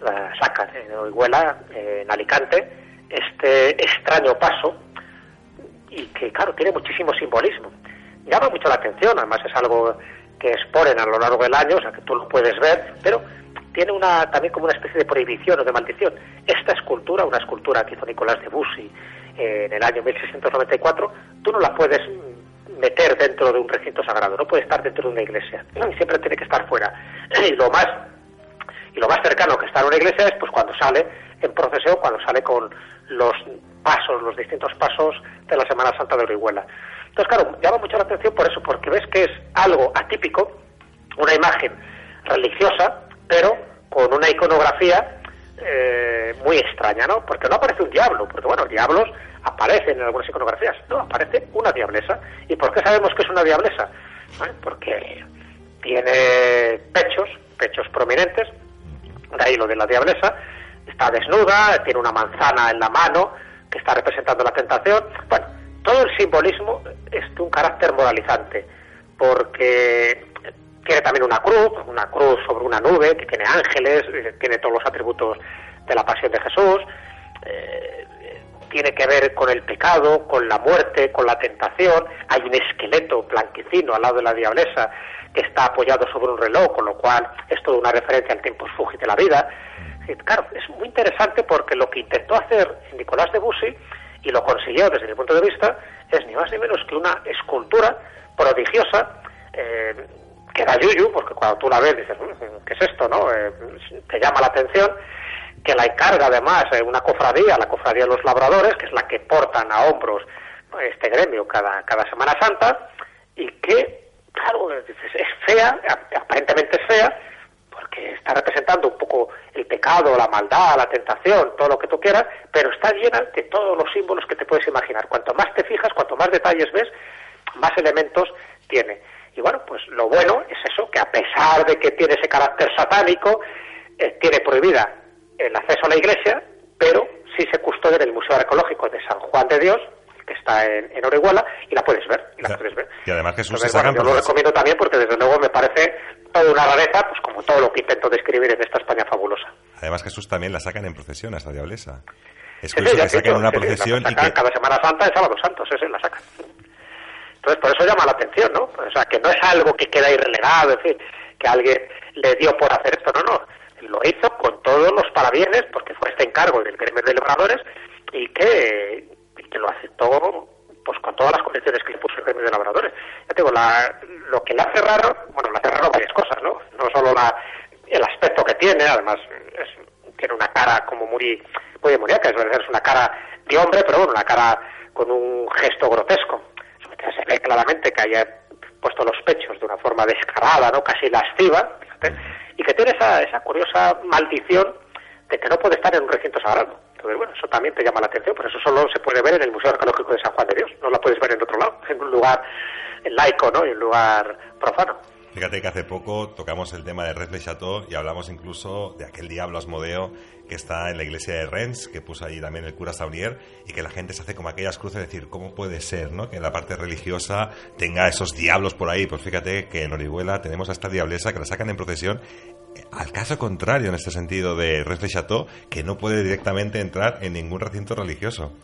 la sacan en Orihuela, en Alicante, este extraño paso y que, claro, tiene muchísimo simbolismo. Llama mucho la atención, además es algo que exponen a lo largo del año, o sea que tú lo puedes ver, pero tiene una también como una especie de prohibición o de maldición. Esta escultura, una escultura que hizo Nicolás de Bussy en el año 1694, tú no la puedes meter dentro de un recinto sagrado, no puede estar dentro de una iglesia, siempre tiene que estar fuera. Y lo más y lo más cercano que está en una iglesia es pues cuando sale en procesión, cuando sale con los pasos, los distintos pasos de la Semana Santa de Orihuela. Entonces, claro, llama mucho la atención por eso, porque ves que es algo atípico, una imagen religiosa, pero con una iconografía eh, muy extraña, ¿no? Porque no aparece un diablo, porque bueno, diablos aparecen en algunas iconografías, no, aparece una diablesa. ¿Y por qué sabemos que es una diablesa? Porque tiene pechos, pechos prominentes, de ahí lo de la diablesa, está desnuda, tiene una manzana en la mano que está representando la tentación. Bueno, todo el simbolismo es de un carácter moralizante, porque tiene también una cruz, una cruz sobre una nube, que tiene ángeles, eh, tiene todos los atributos de la pasión de Jesús. Eh, tiene que ver con el pecado, con la muerte, con la tentación. Hay un esqueleto blanquecino al lado de la diablesa que está apoyado sobre un reloj, con lo cual es toda una referencia al tiempo fugit de la vida. claro, es muy interesante porque lo que intentó hacer Nicolás de Bussy, y lo consiguió desde mi punto de vista, es ni más ni menos que una escultura prodigiosa eh, que da yuyu, porque cuando tú la ves dices, ¿qué es esto? no eh, Te llama la atención que la encarga además una cofradía, la cofradía de los labradores, que es la que portan a hombros este gremio cada, cada Semana Santa, y que, claro, es fea, aparentemente es fea, porque está representando un poco el pecado, la maldad, la tentación, todo lo que tú quieras, pero está llena de todos los símbolos que te puedes imaginar. Cuanto más te fijas, cuanto más detalles ves, más elementos tiene. Y bueno, pues lo bueno es eso, que a pesar de que tiene ese carácter satánico, eh, tiene prohibida el acceso a la iglesia, pero sí se custodia en el Museo Arqueológico de San Juan de Dios, que está en, en Orihuela, y la puedes ver. Y, la puedes ver. y además Jesús Yo lo recomiendo también porque desde luego me parece toda una rareza, pues como todo lo que intento describir en esta España fabulosa. Además Jesús también la sacan en procesión a esta diablesa. Es curioso que saquen una procesión y que... Cada Semana Santa es Sábado Santo, ese la sacan. Entonces por eso llama la atención, ¿no? O sea, que no es algo que queda ahí relegado, en fin, que alguien le dio por hacer esto, no, no lo hizo con todos los parabienes, porque fue este encargo del gremio de labradores, y que, lo aceptó pues con todas las condiciones que le puso el gremio de labradores. Ya tengo la, lo que le hace raro, bueno, le hace raro varias cosas, ¿no? No solo la, el aspecto que tiene, además tiene una cara como muy, muy demoníaca, es, es una cara de hombre, pero bueno, una cara con un gesto grotesco. Sobre se ve claramente que haya puesto los pechos de una forma descarada, ¿no? casi lasciva, y que tiene esa, esa curiosa maldición de que no puede estar en un recinto sagrado. Entonces, bueno, eso también te llama la atención, pero eso solo se puede ver en el Museo Arqueológico de San Juan de Dios, no la puedes ver en otro lado, en un lugar laico, ¿no? En un lugar profano. Fíjate que hace poco tocamos el tema de Rennes Chateau y hablamos incluso de aquel diablo Asmodeo que está en la iglesia de Rennes, que puso allí también el cura Saunier, y que la gente se hace como aquellas cruces de decir, ¿cómo puede ser ¿no? que la parte religiosa tenga esos diablos por ahí? Pues fíjate que en Orihuela tenemos a esta diablesa que la sacan en procesión al caso contrario en este sentido de Rennes Chateau, que no puede directamente entrar en ningún recinto religioso.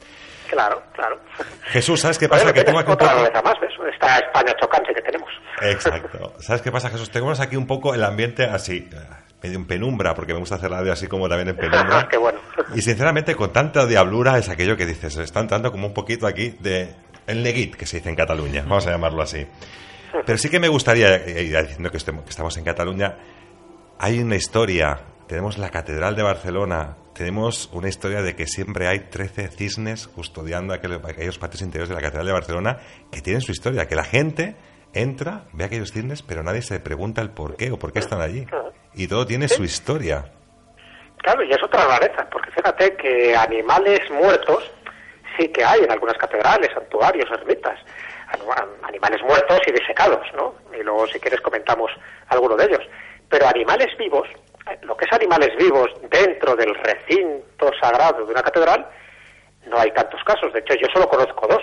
Claro, claro. Jesús, ¿sabes qué pasa? que tengo aquí otra más, esta España chocante que tenemos. Exacto. ¿Sabes qué pasa, Jesús? Tenemos aquí un poco el ambiente así, medio en penumbra, porque me gusta hacer radio así como también en penumbra. qué bueno. Y sinceramente, con tanta diablura es aquello que dices, están dando como un poquito aquí de el neguit, que se dice en Cataluña, vamos a llamarlo así. Pero sí que me gustaría, diciendo que estamos en Cataluña, hay una historia, tenemos la Catedral de Barcelona, tenemos una historia de que siempre hay 13 cisnes custodiando aquellos, patios interiores de la Catedral de Barcelona que tienen su historia, que la gente entra, ve aquellos cisnes, pero nadie se pregunta el por qué o por qué están allí. Y todo tiene su historia. Claro, y es otra rareza, porque fíjate que animales muertos sí que hay en algunas catedrales, santuarios, ermitas. Animales muertos y disecados, ¿no? Y luego, si quieres, comentamos alguno de ellos. Pero animales vivos, lo que es animales vivos dentro del recinto sagrado de una catedral, no hay tantos casos. De hecho, yo solo conozco dos,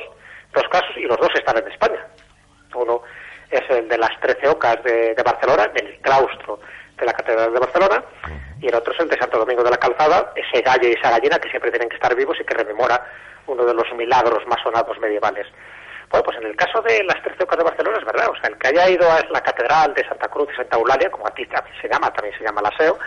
dos casos y los dos están en España. Uno es el de las Trece Ocas de, Barcelona, del claustro de la Catedral de Barcelona, y el otro es el de Santo Domingo de la Calzada, ese gallo y esa gallina que siempre tienen que estar vivos y que rememora uno de los milagros más sonados medievales. Bueno, pues en el caso de las Trece Ocas de Barcelona es verdad, o sea, el que haya ido a la Catedral de Santa Cruz y Santa Eulalia, como a ti también se llama, también se llama la SEO,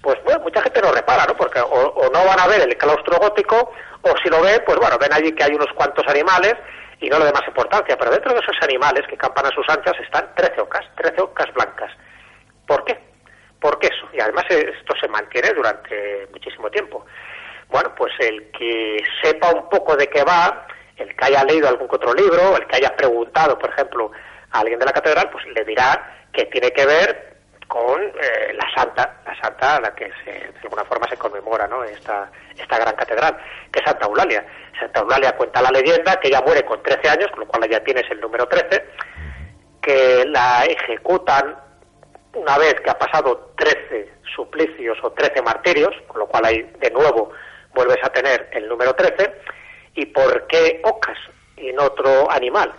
pues bueno, mucha gente no repara, ¿no? Porque o, no van a ver el claustro gótico, o si lo ven, pues bueno, ven allí que hay unos cuantos animales y no le da más importancia, pero dentro de esos animales que campan a sus anchas están trece ocas, trece ocas blancas. ¿Por qué? ¿Por qué eso? Y además esto se mantiene durante muchísimo tiempo. Bueno, pues el que sepa un poco de qué va, el que haya leído algún otro libro, el que haya preguntado, por ejemplo, a alguien de la catedral, pues le dirá que tiene que ver con eh, la santa, la santa a la que de alguna forma se conmemora ¿no? esta, esta gran catedral, que es Santa Eulalia. Santa Eulalia cuenta la leyenda que ella muere con 13 años, con lo cual ya tienes el número 13, que la ejecutan una vez que ha pasado 13 suplicios o 13 martirios, con lo cual ahí de nuevo vuelves a tener el número 13, y por qué ocas y no otro animal.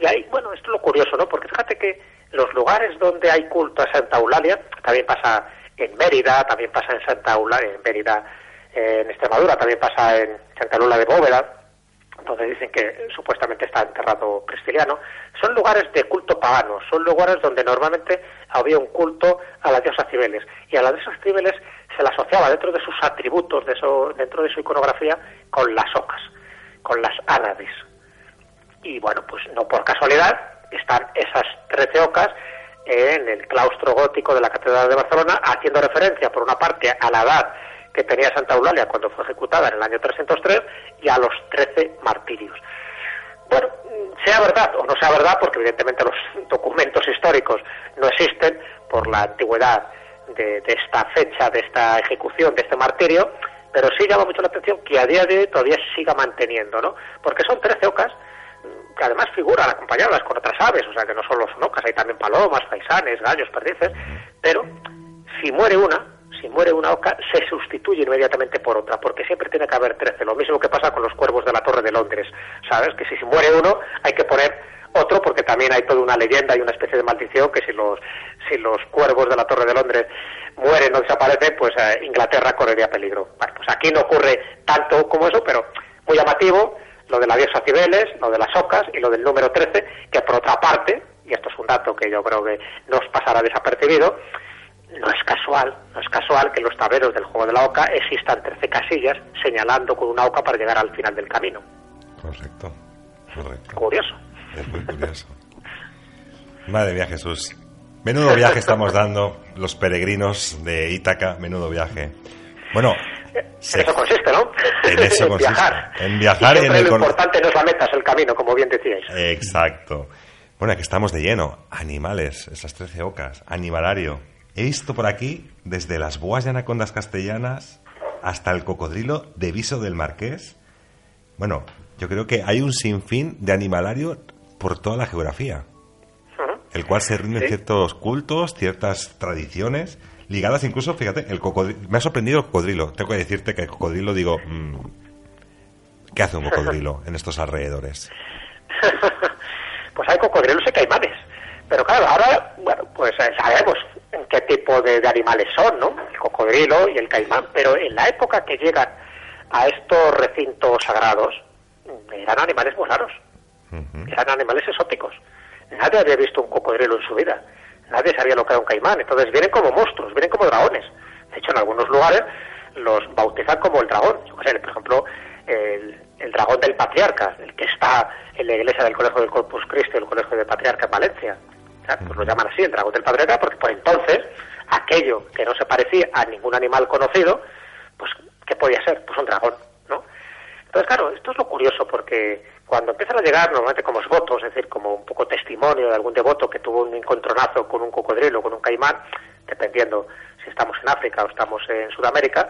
Y ahí, bueno, esto es lo curioso, ¿no? Porque fíjate que los lugares donde hay culto a Santa Eulalia, también pasa en Mérida, también pasa en Santa Eulalia, en Mérida, en Extremadura, también pasa en Santa Lula de Bóveda, donde dicen que supuestamente está enterrado Cristiliano, son lugares de culto pagano, son lugares donde normalmente había un culto a las diosas Cibeles, y a las diosas Cibeles se la asociaba dentro de sus atributos, de dentro de su iconografía, con las ocas, con las ánades. Y bueno, pues no por casualidad están esas trece ocas en el claustro gótico de la Catedral de Barcelona, haciendo referencia, por una parte, a la edad que tenía Santa Eulalia cuando fue ejecutada en el año 303 y a los trece martirios. Bueno, sea verdad o no sea verdad, porque evidentemente los documentos históricos no existen por la antigüedad de, esta fecha, de esta ejecución, de este martirio, pero sí llama mucho la atención que a día de hoy todavía siga manteniendo, ¿no? Porque son 13 ocas mm, que además figuran acompañadas con otras aves, o sea que no solo son ocas, hay también palomas, faisanes, gallos, perdices, pero si muere una, si muere una oca, se sustituye inmediatamente por otra, porque siempre tiene que haber 13, lo mismo que pasa con los cuervos de la Torre de Londres, ¿sabes? Que si, si muere uno, hay que poner otro porque también hay toda una leyenda y una especie de maldición que si los si los cuervos de la Torre de Londres mueren o desaparecen, pues eh, Inglaterra correría peligro. Bueno, pues aquí no ocurre tanto como eso, pero muy llamativo lo de la diosa Cibeles, lo de las ocas y lo del número 13, que por otra parte, y esto es un dato que yo creo que nos pasará desapercibido, no es casual, no es casual que en los tableros del juego de la oca existan 13 casillas señalando con una oca para llegar al final del camino. Correcto, correcto. Curioso. Es muy curioso. Madre mía, Jesús. Menudo viaje estamos dando los peregrinos de Ítaca, menudo viaje. Bueno, En eso consiste, ¿no? En eso consiste. viajar. En viajar y, y en el lo importante no es la meta, es el camino, como bien decíais. Exacto. Bueno, aquí estamos de lleno. Animales, esas trece ocas. Animalario. He visto por aquí desde las boas y anacondas castellanas hasta el cocodrilo de Viso del Marqués. Bueno, yo creo que hay un sinfín de animalario por toda la geografía, el cual se rinden Sí. ciertos cultos, ciertas tradiciones, ligadas incluso, fíjate, el cocodrilo. Me ha sorprendido el cocodrilo. Tengo que decirte que el cocodrilo, digo, mm, ¿qué hace un cocodrilo en estos alrededores? pues hay cocodrilos y caimanes. Pero claro, ahora, bueno, pues eh, sabemos en qué tipo de, de animales son, ¿no? El cocodrilo y el caimán. Pero en la época que llegan a estos recintos sagrados, eran animales muy raros. Eran animales exóticos. Nadie había visto un cocodrilo en su vida. Nadie sabía lo que era un caimán. Entonces vienen como monstruos, vienen como dragones. De hecho, en algunos lugares los bautizan como el dragón. Yo qué sé, por ejemplo, el, el dragón del patriarca, el que está en la iglesia del Colegio del Corpus Christi, el Colegio del Patriarca en Valencia. O sea, pues lo llaman así, el dragón del patriarca, porque por entonces aquello que no se parecía a ningún animal conocido, pues, ¿qué podía ser? Pues un dragón. Entonces, claro, esto es lo curioso, porque cuando empiezan a llegar, normalmente como votos, es decir, como un poco testimonio de algún devoto que tuvo un encontronazo con un cocodrilo, con un caimán, dependiendo si estamos en África o estamos en Sudamérica,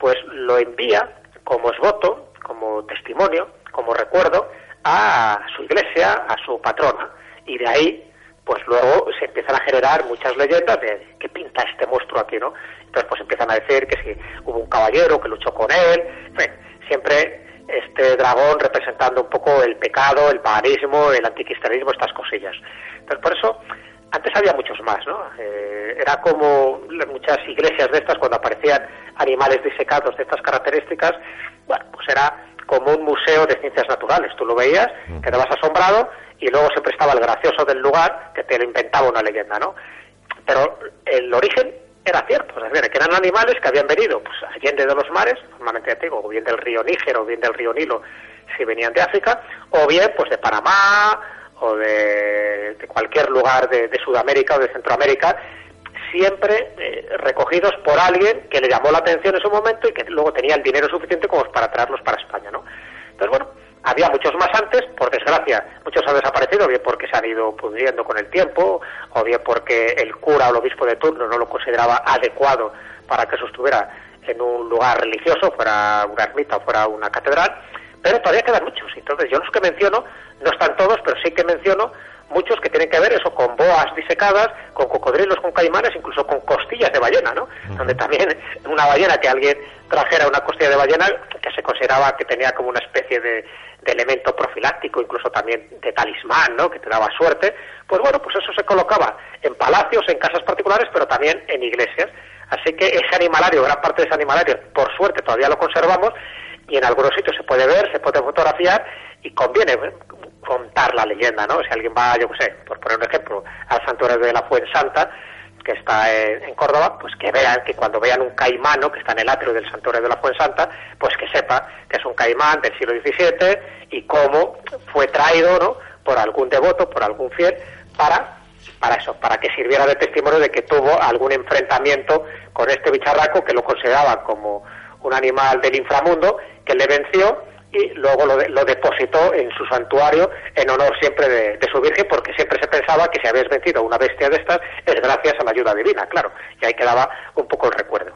pues lo envía como esvoto, como testimonio, como recuerdo, a su iglesia, a su patrona. Y de ahí, pues luego se empiezan a generar muchas leyendas de qué pinta este monstruo aquí, ¿no? Entonces, pues empiezan a decir que si hubo un caballero que luchó con él, en fin, siempre este dragón representando un poco el pecado, el paganismo, el anticristianismo, estas cosillas. Entonces, por eso, antes había muchos más, ¿no? Eh, era como muchas iglesias de estas, cuando aparecían animales disecados de estas características, bueno, pues era como un museo de ciencias naturales. Tú lo veías, quedabas asombrado y luego se prestaba el gracioso del lugar que te lo inventaba una leyenda, ¿no? Pero el origen era cierto, es decir, que eran animales que habían venido pues, allende de los mares, normalmente te digo, o bien del río Níger o bien del río Nilo, si venían de África, o bien pues de Panamá o de, de cualquier lugar de, de Sudamérica o de Centroamérica, siempre eh, recogidos por alguien que le llamó la atención en su momento y que luego tenía el dinero suficiente como para traerlos para España, ¿no? Entonces, bueno, había muchos más antes, por desgracia, muchos han desaparecido, bien porque se han ido pudriendo con el tiempo, o bien porque el cura o el obispo de turno no lo consideraba adecuado para que eso estuviera en un lugar religioso, fuera una ermita o fuera una catedral, pero todavía quedan muchos. Entonces, yo los que menciono, no están todos, pero sí que menciono muchos que tienen que ver eso con boas disecadas, con cocodrilos, con caimanes, incluso con costillas de ballena, ¿no? Donde también una ballena, que alguien trajera una costilla de ballena, que se consideraba que tenía como una especie de, de elemento profiláctico, incluso también de talismán, ¿no? Que te daba suerte, pues bueno, pues eso se colocaba en palacios, en casas particulares, pero también en iglesias. Así que ese animalario, gran parte de ese animalario, por suerte todavía lo conservamos y en algunos sitios se puede ver, se puede fotografiar y conviene ¿eh? contar la leyenda, ¿no? Si alguien va, yo qué sé, por poner un ejemplo, al santuario de la Fuensanta, que está en, Córdoba, pues que vean, que cuando vean un caimano que está en el atrio del santuario de la Fuensanta, pues que sepa que es un caimán del siglo XVII y cómo fue traído, ¿no? Por algún devoto, por algún fiel, para para eso, para que sirviera de testimonio de que tuvo algún enfrentamiento con este bicharraco que lo consideraba como un animal del inframundo, que le venció y luego lo, de- lo depositó en su santuario en honor siempre de, su Virgen, porque siempre se pensaba que si habías vencido a una bestia de estas es gracias a la ayuda divina, claro, y ahí quedaba un poco el recuerdo.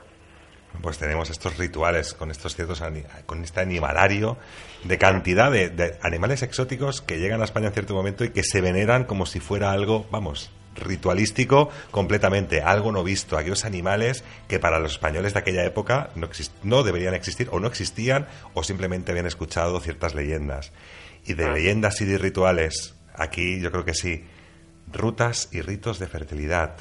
Pues tenemos estos rituales con estos ciertos con este animalario de cantidad de animales exóticos que llegan a España en cierto momento y que se veneran como si fuera algo, vamos, ritualístico completamente, algo no visto, aquellos animales que para los españoles de aquella época no, no deberían existir o no existían o simplemente habían escuchado ciertas leyendas. Y de leyendas y de rituales, aquí yo creo que sí, rutas y ritos de fertilidad.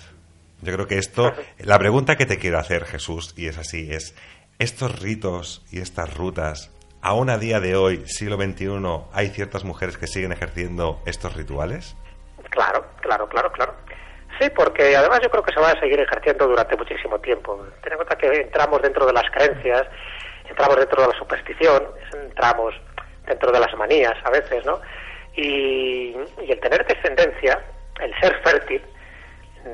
Yo creo que esto, la pregunta que te quiero hacer, Jesús, y es así, es, ¿estos ritos y estas rutas, aún a día de hoy, siglo XXI, hay ciertas mujeres que siguen ejerciendo estos rituales? Claro, claro, claro, claro. Sí, porque además yo creo que se va a seguir ejerciendo durante muchísimo tiempo. Ten en cuenta que entramos dentro de las creencias, entramos dentro de la superstición, entramos dentro de las manías a veces, ¿no? Y, el tener descendencia, el ser fértil,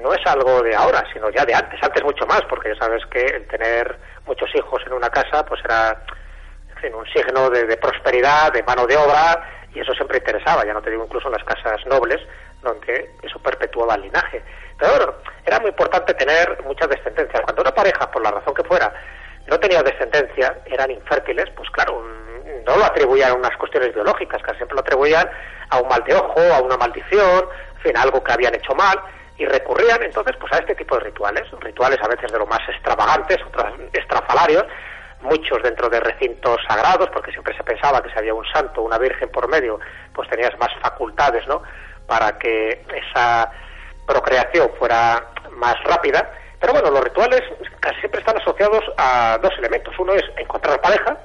no es algo de ahora, sino ya de antes, antes mucho más, porque ya sabes que el tener muchos hijos en una casa pues era en un signo de, prosperidad, de mano de obra, y eso siempre interesaba, ya no te digo incluso en las casas nobles, donde eso perpetuaba el linaje. Pero era muy importante tener mucha descendencia. Cuando una pareja, por la razón que fuera, no tenía descendencia, eran infértiles, pues claro, no lo atribuían a unas cuestiones biológicas, casi siempre lo atribuían a un mal de ojo, a una maldición, en fin, algo que habían hecho mal, y recurrían entonces pues a este tipo de rituales, rituales a veces de lo más extravagantes, otros estrafalarios, muchos dentro de recintos sagrados, porque siempre se pensaba que si había un santo, una virgen por medio, pues tenías más facultades, ¿no? Para que esa procreación fuera más rápida. Pero bueno, los rituales casi siempre están asociados a dos elementos. Uno es encontrar pareja,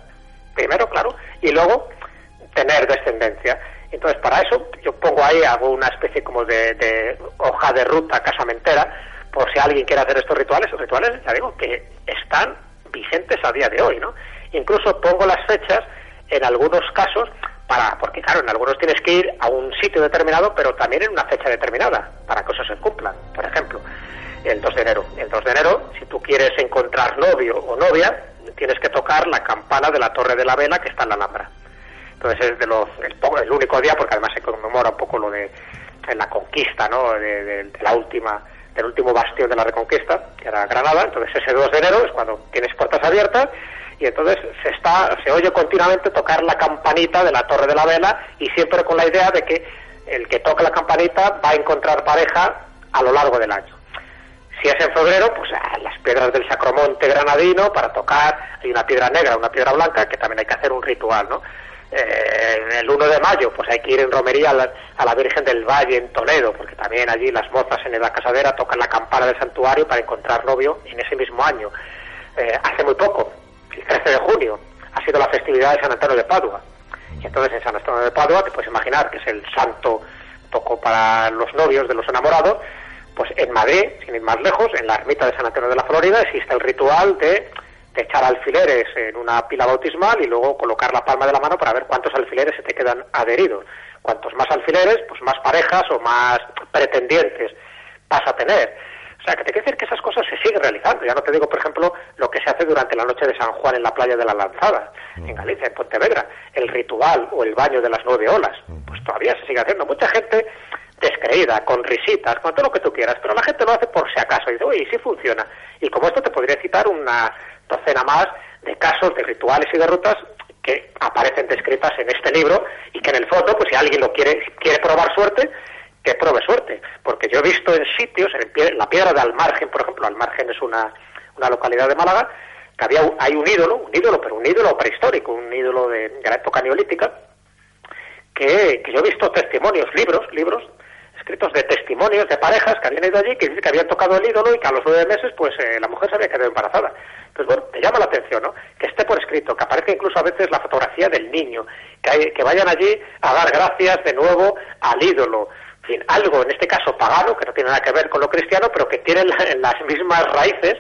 primero, claro, y luego tener descendencia. Entonces, para eso, yo pongo ahí, hago una especie como de, de hoja de ruta casamentera, por si alguien quiere hacer estos rituales. Los rituales, ya digo, que están vigentes a día de hoy, ¿no? Incluso pongo las fechas en algunos casos para, porque claro, en algunos tienes que ir a un sitio determinado, pero también en una fecha determinada, para que eso se cumpla. Por ejemplo, el 2 de enero. El 2 de enero, si tú quieres encontrar novio o novia, tienes que tocar la campana de la Torre de la Vela que está en la Alhambra. Entonces es de los, el, único día, porque además se conmemora un poco lo de la conquista, ¿no? de la última del último bastión de la Reconquista, que era Granada. Entonces ese 2 de enero es cuando tienes puertas abiertas y entonces se está se oye continuamente tocar la campanita de la Torre de la Vela y siempre con la idea de que el que toca la campanita va a encontrar pareja a lo largo del año. Si es en febrero, pues las piedras del Sacromonte granadino para tocar, hay una piedra negra, una piedra blanca, que también hay que hacer un ritual, ¿no? eh, el 1 de mayo, pues hay que ir en romería a la, Virgen del Valle en Toledo, porque también allí las mozas en la casadera tocan la campana del santuario para encontrar novio en ese mismo año. Eh, hace muy poco, el 13 de junio, ha sido la festividad de San Antonio de Padua. Y entonces en San Antonio de Padua, te puedes imaginar que es el santo toco para los novios de los enamorados, pues en Madrid, sin ir más lejos, en la ermita de San Antonio de la Florida, existe el ritual de de echar alfileres en una pila bautismal y luego colocar la palma de la mano para ver cuántos alfileres se te quedan adheridos. Cuantos más alfileres, pues más parejas o más pretendientes vas a tener. O sea, que te quiere decir que esas cosas se siguen realizando. Ya no te digo, por ejemplo, lo que se hace durante la noche de San Juan en la playa de la Lanzada, en mm. Galicia, en Pontevedra, el ritual o el baño de las nueve olas. Mm. Pues todavía se sigue haciendo. Mucha gente descreída, con risitas, con todo lo que tú quieras, pero la gente lo hace por si acaso. Y dice, uy, sí funciona. Y como esto te podría citar una docena más de casos de rituales y de rutas que aparecen descritas en este libro y que en el fondo, pues si alguien lo quiere, quiere probar suerte, que pruebe suerte. Porque yo he visto en sitios, en la piedra de Almargen, por ejemplo, Almargen es una, una localidad de Málaga, que había, hay un ídolo, un ídolo, pero un ídolo prehistórico, un ídolo de, la época neolítica, que, que yo he visto testimonios, libros, libros, escritos de testimonios de parejas que habían ido allí, que, que habían tocado el ídolo y que a los nueve meses, pues eh, la mujer se había quedado embarazada. Pues bueno, te llama la atención, ¿no? Que esté por escrito, que aparezca incluso a veces la fotografía del niño, que vayan allí a dar gracias de nuevo al ídolo. Algo, en este caso pagano, que no tiene nada que ver con lo cristiano, pero que tiene las mismas raíces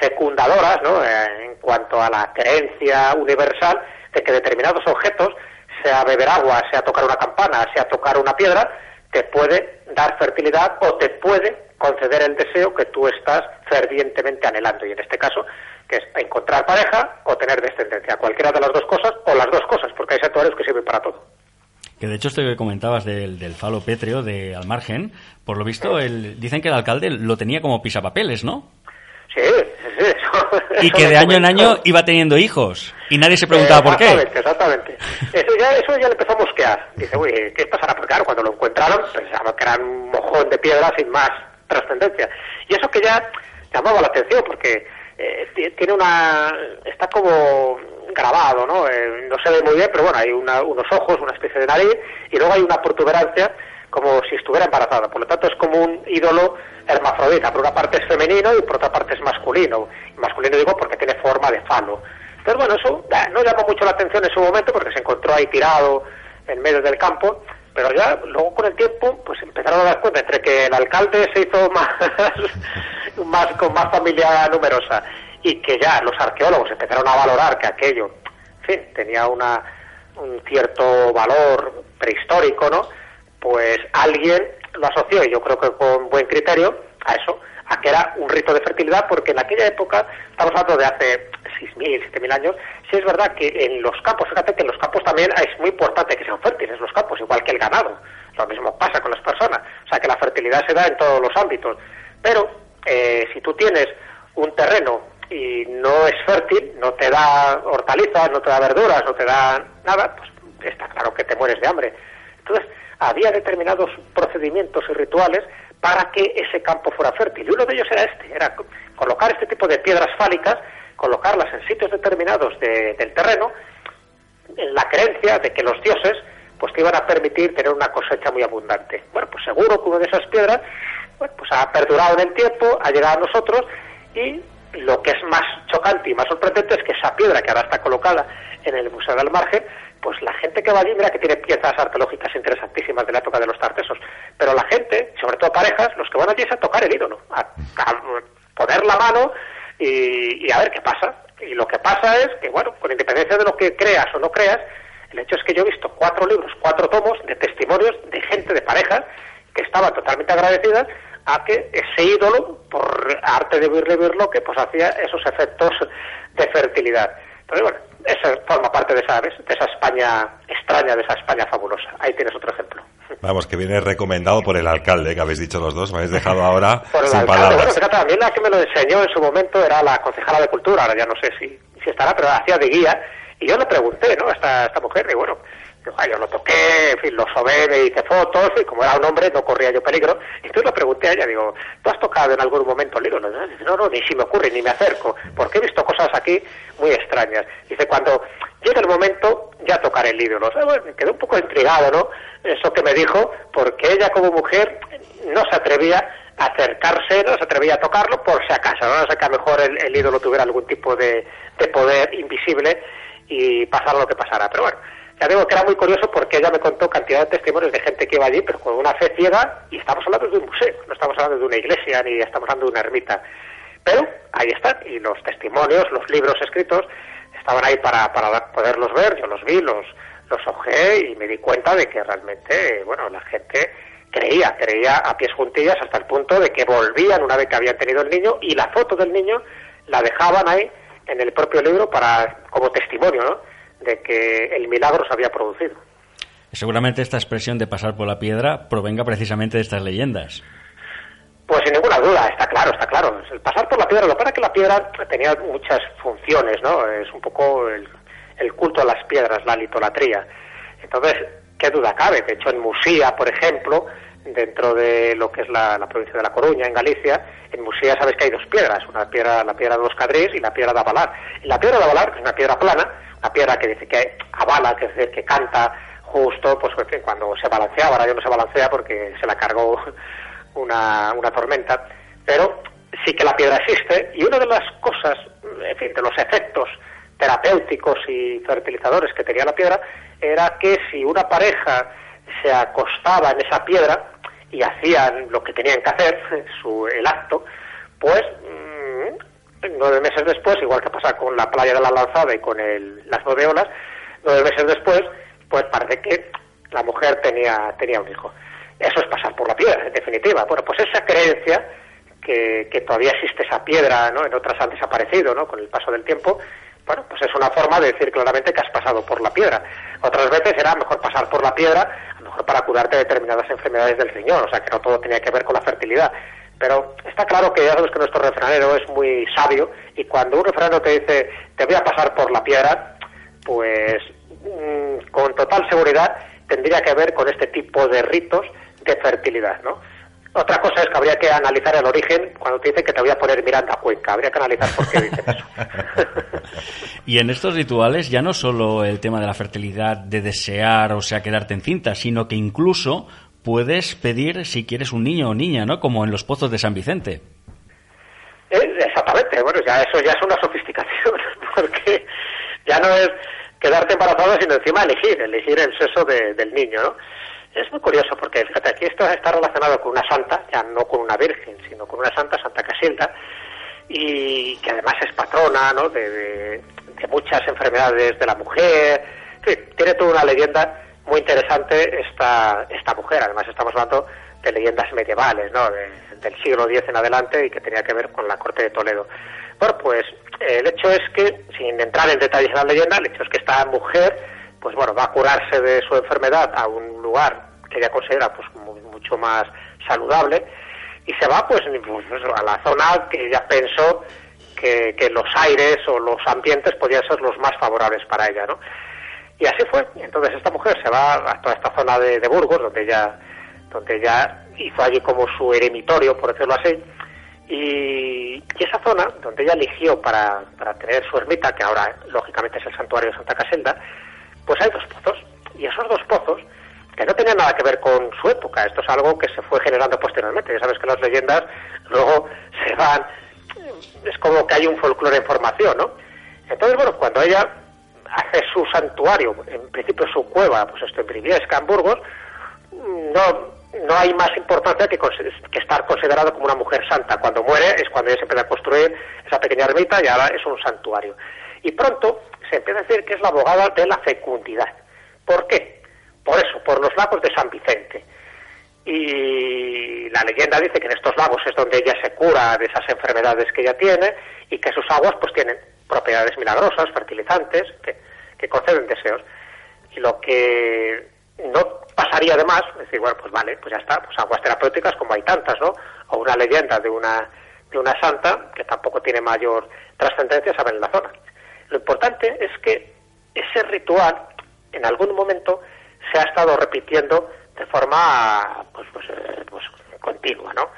fecundadoras, ¿no? Eh, en cuanto a la creencia universal de que determinados objetos, sea beber agua, sea tocar una campana, sea tocar una piedra, te puede dar fertilidad o te puede conceder el deseo que tú estás fervientemente anhelando. Y en este caso, que es encontrar pareja o tener descendencia. Cualquiera de las dos cosas o las dos cosas, porque hay santuarios que sirven para todo. Que de hecho esto que comentabas del, del falo pétreo de al margen, por lo visto el, dicen que el alcalde lo tenía como pisapapeles, ¿no? Sí, sí, eso, Y que de año en año iba teniendo hijos y nadie se preguntaba por qué. Exactamente. Eso ya, eso ya le empezó a mosquear. Dice, uy, ¿qué pasará? Porque claro, cuando lo encontraron pensaban que era un mojón de piedra sin más trascendencia. Y eso que ya llamaba la atención porque eh, tiene una... está como grabado, ¿no? Eh, no se ve muy bien, pero bueno, hay unos ojos, una especie de nariz, y luego hay una protuberancia como si estuviera embarazada. Por lo tanto, es como un ídolo hermafrodita. Por una parte es femenino y por otra parte es masculino. masculino digo porque tiene forma de falo. Pero bueno, eso no llamó mucho la atención en su momento porque se encontró ahí tirado en medio del campo pero ya luego con el tiempo pues empezaron a dar cuenta entre que el alcalde se hizo más, más con más familia numerosa y que ya los arqueólogos empezaron a valorar que aquello en tenía una un cierto valor prehistórico no pues alguien lo asoció y yo creo que con buen criterio a eso, a que era un rito de fertilidad, porque en aquella época, estamos hablando de hace 6.000, 7.000 años, sí es verdad que en los campos, fíjate que en los campos también es muy importante que sean fértiles los campos, igual que el ganado. Lo mismo pasa con las personas. O sea, que la fertilidad se da en todos los ámbitos. Pero eh, si tú tienes un terreno y no es fértil, no te da hortalizas, no te da verduras, no te da nada, pues está claro que te mueres de hambre. Entonces, había determinados procedimientos y rituales para que ese campo fuera fértil. Y uno de ellos era este, era colocar este tipo de piedras fálicas, colocarlas en sitios determinados del terreno, en la creencia de que los dioses pues te iban a permitir tener una cosecha muy abundante. Bueno, pues seguro que una de esas piedras pues ha perdurado en el tiempo, ha llegado a nosotros y lo que es más chocante y más sorprendente es que esa piedra que ahora está colocada en el Museo del Margen, pues la gente que va allí, mira que tiene piezas arqueológicas interesantísimas de la época de los tartesos, pero la gente, sobre todo parejas, los que van allí es a tocar el ídolo, a, poner la mano y, a ver qué pasa. Y lo que pasa es que, bueno, con independencia de lo que creas o no creas, el hecho es que yo he visto cuatro libros, cuatro tomos de testimonios de gente, de parejas, que estaban totalmente agradecidas a que ese ídolo, por arte de lo que pues hacía esos efectos de fertilidad. Entonces, bueno, eso forma parte de esa, de esa España extraña, de esa España fabulosa. Ahí tienes otro ejemplo. Vamos, que viene recomendado por el alcalde, que habéis dicho los dos, me habéis dejado ahora por el sin alcalde, palabras. Bueno, fíjate, a mí la que me lo enseñó en su momento era la concejala de Cultura, ahora ya no sé si, si estará, pero hacía de guía, y yo le pregunté, ¿no?, a esta, esta mujer, y bueno, yo, lo toqué, en fin, lo sobé, me hice fotos, y como era un hombre no corría yo peligro. Y entonces le pregunté a ella, digo, ¿tú has tocado en algún momento el ídolo? No, no, ni si me ocurre, ni me acerco, porque he visto cosas aquí muy extrañas. Dice, cuando llegue el momento, ya tocaré el ídolo. bueno, me quedé un poco intrigado, ¿no? Eso que me dijo, porque ella como mujer no se atrevía a acercarse, no se atrevía a tocarlo por si acaso, no, sé que a lo mejor el, el ídolo tuviera algún tipo de, de poder invisible y pasara lo que pasara. Pero bueno, ya digo que era muy curioso porque ella me contó cantidad de testimonios de gente que iba allí, pero con una fe ciega, y estamos hablando de un museo, no estamos hablando de una iglesia ni estamos hablando de una ermita. Pero ahí están, y los testimonios, los libros escritos, estaban ahí para, para poderlos ver, yo los vi, los, los ojé y me di cuenta de que realmente, bueno, la gente creía, creía a pies juntillas hasta el punto de que volvían una vez que habían tenido el niño y la foto del niño la dejaban ahí en el propio libro para como testimonio, ¿no? De que el milagro se había producido. Seguramente esta expresión de pasar por la piedra provenga precisamente de estas leyendas. Pues sin ninguna duda, está claro, está claro. El pasar por la piedra, lo que pasa es que la piedra tenía muchas funciones, ¿no? Es un poco el, el culto a las piedras, la litolatría. Entonces, ¿qué duda cabe? De hecho, en Musía, por ejemplo, dentro de lo que es la, provincia de La Coruña, en Galicia, en Musía sabes que hay dos piedras, una piedra, la piedra de los Cadrís y la piedra de Avalar. Y la piedra de Avalar es una piedra plana, una piedra que dice que avala, que decir, que canta justo, pues cuando se balancea, ahora ya no se balancea porque se la cargó una, una tormenta, pero sí que la piedra existe y una de las cosas, en fin, de los efectos terapéuticos y fertilizadores que tenía la piedra era que si una pareja se acostaba en esa piedra y hacían lo que tenían que hacer, su, el acto, pues mm, nueve meses después, igual que pasa con la playa de la lanzada y con el, las nueve olas, nueve meses después, pues parece que la mujer tenía, tenía un hijo. Eso es pasar por la piedra, en definitiva. Bueno, pues esa creencia que, todavía existe esa piedra, ¿no? En otras han desaparecido, ¿no? Con el paso del tiempo, bueno, pues es una forma de decir claramente que has pasado por la piedra. Otras veces era mejor pasar por la piedra, a lo mejor para curarte determinadas enfermedades del riñón, o sea que no todo tenía que ver con la fertilidad. Pero está claro que ya sabes que nuestro refranero es muy sabio y cuando un refranero te dice te voy a pasar por la piedra, pues mm, con total seguridad tendría que ver con este tipo de ritos de fertilidad, ¿no? Otra cosa es que habría que analizar el origen cuando te dicen que te voy a poner Miranda Cuenca. Habría que analizar por qué dicen eso. y en estos rituales ya no solo el tema de la fertilidad, de desear, o sea, quedarte en cinta, sino que incluso puedes pedir si quieres un niño o niña, ¿no? Como en los pozos de San Vicente. Eh, exactamente. Bueno, ya eso ya es una sofisticación, porque ya no es quedarte embarazado, sino encima elegir, elegir el sexo del niño, ¿no? Es muy curioso porque, fíjate, aquí esto está relacionado con una santa, ya no con una virgen, sino con una santa, Santa Casilda, y que además es patrona ¿no? de, muchas enfermedades de la mujer. tiene toda una leyenda muy interesante esta, esta mujer. Además, estamos hablando de leyendas medievales, ¿no? del siglo X en adelante y que tenía que ver con la corte de Toledo. Bueno, pues el hecho es que, sin entrar en detalles de la leyenda, el hecho es que esta mujer, pues bueno, va a curarse de su enfermedad a un lugar que ella considera pues mucho más saludable y se va pues, pues a la zona que ella pensó que, los aires o los ambientes podían ser los más favorables para ella, ¿no? Y así fue. Entonces esta mujer se va a toda esta zona de, Burgos, donde ella, donde ella hizo allí como su eremitorio, por decirlo así, y, esa zona donde ella eligió para, para tener su ermita, que ahora lógicamente es el santuario de Santa Caselda, pues hay dos pozos. Y esos dos pozos, que no tenían nada que ver con su época, esto es algo que se fue generando posteriormente. Ya sabes que las leyendas luego se van es como que hay un folclore en formación, ¿no? Entonces, bueno, cuando ella hace su santuario, en principio su cueva, pues esto en Briviesca, en Burgos, no, no hay más importancia que, que, estar considerado como una mujer santa. Cuando muere es cuando ella se empieza a construir esa pequeña ermita y ahora es un santuario. Y pronto se empieza a decir que es la abogada de la fecundidad. ¿Por qué? Por eso, por los lagos de San Vicente y la leyenda dice que en estos lagos es donde ella se cura de esas enfermedades que ella tiene y que sus aguas pues tienen propiedades milagrosas, fertilizantes, que, conceden deseos. Y lo que no pasaría de más, es decir, bueno, pues vale, pues ya está, pues aguas terapéuticas como hay tantas, ¿no? O una leyenda de una, de una santa que tampoco tiene mayor trascendencia, saben, en la zona. Lo importante es que ese ritual en algún momento se ha estado repitiendo de forma pues, pues, eh, pues, continua, ¿no?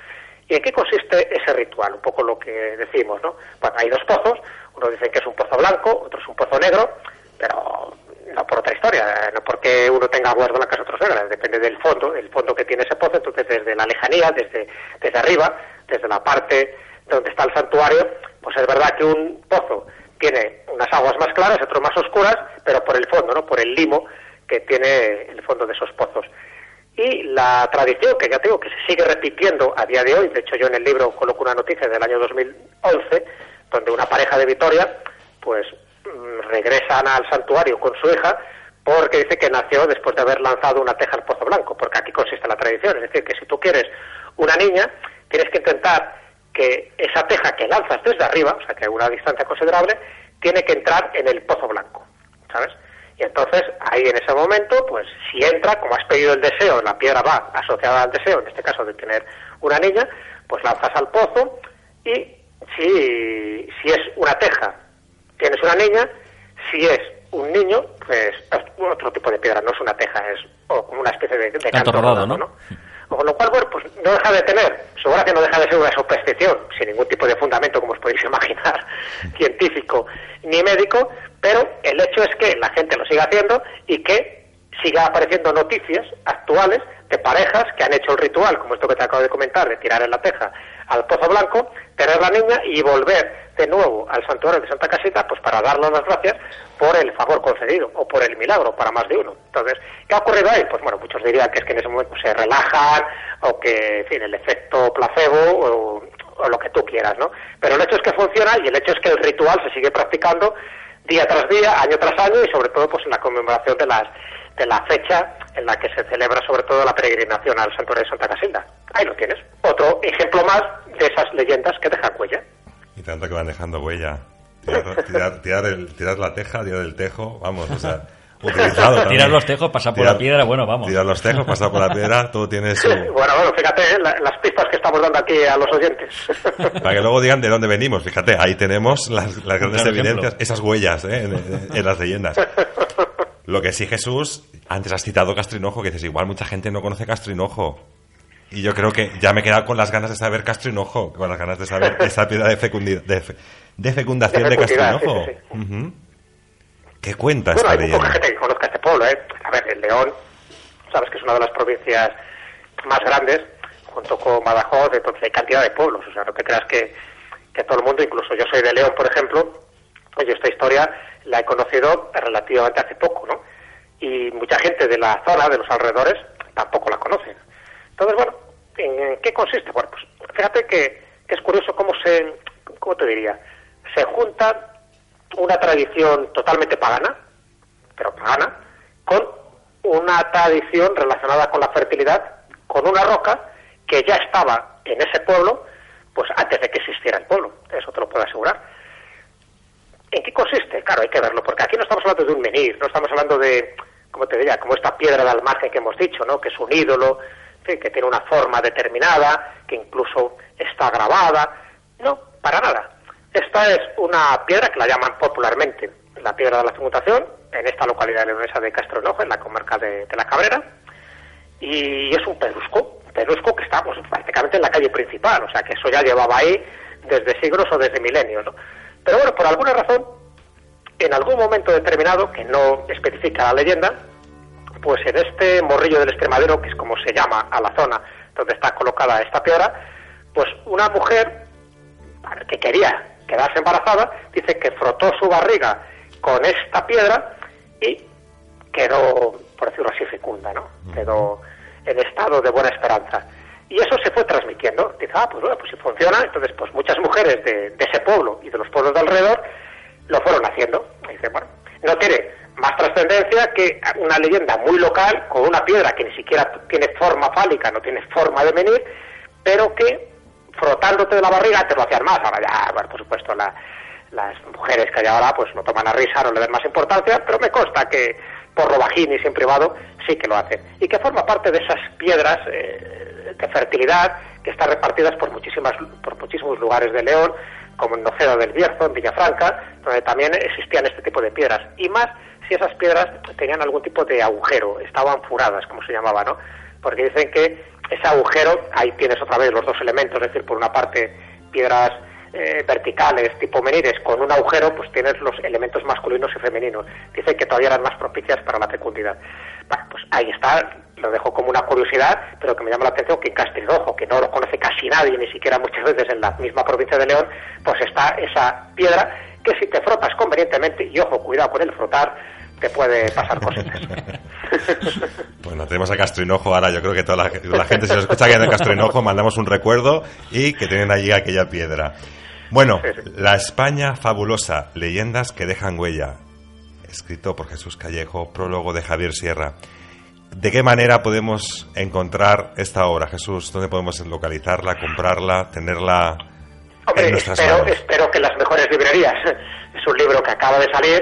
¿Y en qué consiste ese ritual? Un poco lo que decimos, ¿no? Bueno, hay dos pozos, uno dice que es un pozo blanco, otro es un pozo negro, pero no por otra historia, no porque uno tenga aguas blancas, otros negras, depende del fondo, el fondo que tiene ese pozo, entonces desde la lejanía, desde, desde arriba, desde la parte donde está el santuario, pues es verdad que un pozo tiene unas aguas más claras, otras más oscuras, pero por el fondo, ¿no? Por el limo que tiene el fondo de esos pozos. Y la tradición, que ya tengo que se sigue repitiendo a día de hoy, de hecho yo en el libro coloco una noticia del año 2011, donde una pareja de Vitoria, pues mm, regresan al santuario con su hija, porque dice que nació después de haber lanzado una teja al Pozo Blanco, porque aquí consiste la tradición, es decir, que si tú quieres una niña, tienes que intentar que esa teja que lanzas desde arriba, o sea, que a una distancia considerable, tiene que entrar en el Pozo Blanco, ¿sabes? Y entonces, ahí en ese momento, pues si entra, como has pedido el deseo, la piedra va asociada al deseo, en este caso de tener una niña, pues lanzas al pozo y si, si es una teja, tienes una niña, si es un niño, pues es otro tipo de piedra, no es una teja, es como una especie de, de canto rodado, ¿no? Con lo cual, bueno, pues no deja de tener, su gracia no deja de ser una superstición, sin ningún tipo de fundamento, como os podéis imaginar, científico ni médico, pero el hecho es que la gente lo siga haciendo y que siga apareciendo noticias actuales de parejas que han hecho el ritual, como esto que te acabo de comentar, de tirar en la teja al pozo blanco, tener la niña y volver de nuevo al santuario de Santa Casita, pues para darle las gracias por el favor concedido o por el milagro para más de uno. Entonces, ¿qué ha ocurrido ahí? Pues bueno, muchos dirían que es que en ese momento se relajan o que, en fin, el efecto placebo o, o lo que tú quieras, ¿no? Pero el hecho es que funciona y el hecho es que el ritual se sigue practicando día tras día, año tras año y sobre todo pues en la conmemoración de las de la fecha en la que se celebra sobre todo la peregrinación al santuario de Santa Casilda. Ahí lo tienes. Otro ejemplo más de esas leyendas que dejan huella. Y tanto que van dejando huella. Tirar, tirar, el, tirar la teja, tirar el tejo, vamos, o sea, utilizado Tirar los tejos, pasar por la piedra, bueno, vamos. Tirar los tejos, pasar por la piedra, todo tiene su... Bueno, bueno, fíjate ¿eh? las pistas que estamos dando aquí a los oyentes. Para que luego digan de dónde venimos, fíjate, ahí tenemos las, grandes evidencias, esas huellas ¿eh? en, las leyendas. Lo que sí, Jesús, antes has citado Castrinojo, que dices, igual mucha gente no conoce Castrinojo. Y yo creo que ya me he quedado con las ganas de saber Castrinojo, con las ganas de saber esa piedra de, de, fecundación de, Castrinojo. ¿Qué cuenta bueno, hay leyenda? Mucha gente que conozca este pueblo, ¿eh? A ver, el León, sabes que es una de las provincias más grandes, junto con Badajoz, entonces hay cantidad de pueblos. O sea, no te creas que, que todo el mundo, incluso yo soy de León, por ejemplo, oye, esta historia la he conocido relativamente hace poco, ¿no? Y mucha gente de la zona, de los alrededores, tampoco la conoce. Entonces, bueno, ¿en qué consiste? Bueno, pues fíjate que, que es curioso cómo se, ¿cómo te diría? Se junta una tradición totalmente pagana, pero pagana, con una tradición relacionada con la fertilidad, con una roca que ya estaba en ese pueblo, pues antes de que existiera el pueblo, eso te lo puedo asegurar. ¿En qué consiste? Claro, hay que verlo, porque aquí no estamos hablando de un menir, no estamos hablando de, como te diría, como esta piedra de almaje que hemos dicho, ¿no? Que es un ídolo, que tiene una forma determinada, que incluso está grabada. No, para nada. Esta es una piedra que la llaman popularmente la piedra de la transmutación, en esta localidad leonesa de Castro Enojo, en la comarca de, la Cabrera, y es un pedrusco, un pedrusco que está pues, prácticamente en la calle principal, o sea que eso ya llevaba ahí desde siglos o desde milenios. ¿no? Pero bueno, por alguna razón, en algún momento determinado, que no especifica la leyenda, pues en este morrillo del Extremadero, que es como se llama a la zona donde está colocada esta piedra, pues una mujer que quería quedarse embarazada, dice que frotó su barriga con esta piedra y quedó, por decirlo así, fecunda, ¿no? Quedó en estado de buena esperanza. Y eso se fue transmitiendo. Dice, ah, pues bueno, pues si funciona, entonces pues muchas mujeres de, ese pueblo y de los pueblos de alrededor lo fueron haciendo. dice, bueno, no tiene más trascendencia que una leyenda muy local con una piedra que ni siquiera tiene forma fálica, no tiene forma de venir, pero que frotándote de la barriga te lo hacían más. Ahora ya, bueno, por supuesto, la, las mujeres que hay ahora pues no toman a risa, no le dan más importancia, pero me consta que por lo y sin privado sí que lo hacen. Y que forma parte de esas piedras eh, de fertilidad que están repartidas por, muchísimas, por muchísimos lugares de León, como en Noceda del Bierzo, en Villafranca, donde también existían este tipo de piedras. Y más si esas piedras tenían algún tipo de agujero, estaban furadas, como se llamaba, ¿no? Porque dicen que ese agujero, ahí tienes otra vez los dos elementos, es decir, por una parte piedras eh, verticales, tipo menires, con un agujero, pues tienes los elementos masculinos y femeninos. Dicen que todavía eran más propicias para la fecundidad. Bueno, pues ahí está, lo dejo como una curiosidad, pero que me llama la atención que en Castrillojo, que no lo conoce casi nadie, ni siquiera muchas veces en la misma provincia de León, pues está esa piedra que si te frotas convenientemente, y ojo, cuidado con el frotar, te puede pasar cosas. bueno, tenemos a Castro Hinojo ahora, yo creo que toda la, gente si nos escucha aquí en Castro Hinojo, mandamos un recuerdo y que tienen allí aquella piedra. Bueno, La España fabulosa, leyendas que dejan huella, escrito por Jesús Callejo, prólogo de Javier Sierra. ¿De qué manera podemos encontrar esta obra, Jesús? ¿Dónde podemos localizarla, comprarla, tenerla en nuestras espero, manos? Espero que en las mejores librerías. Es un libro que acaba de salir,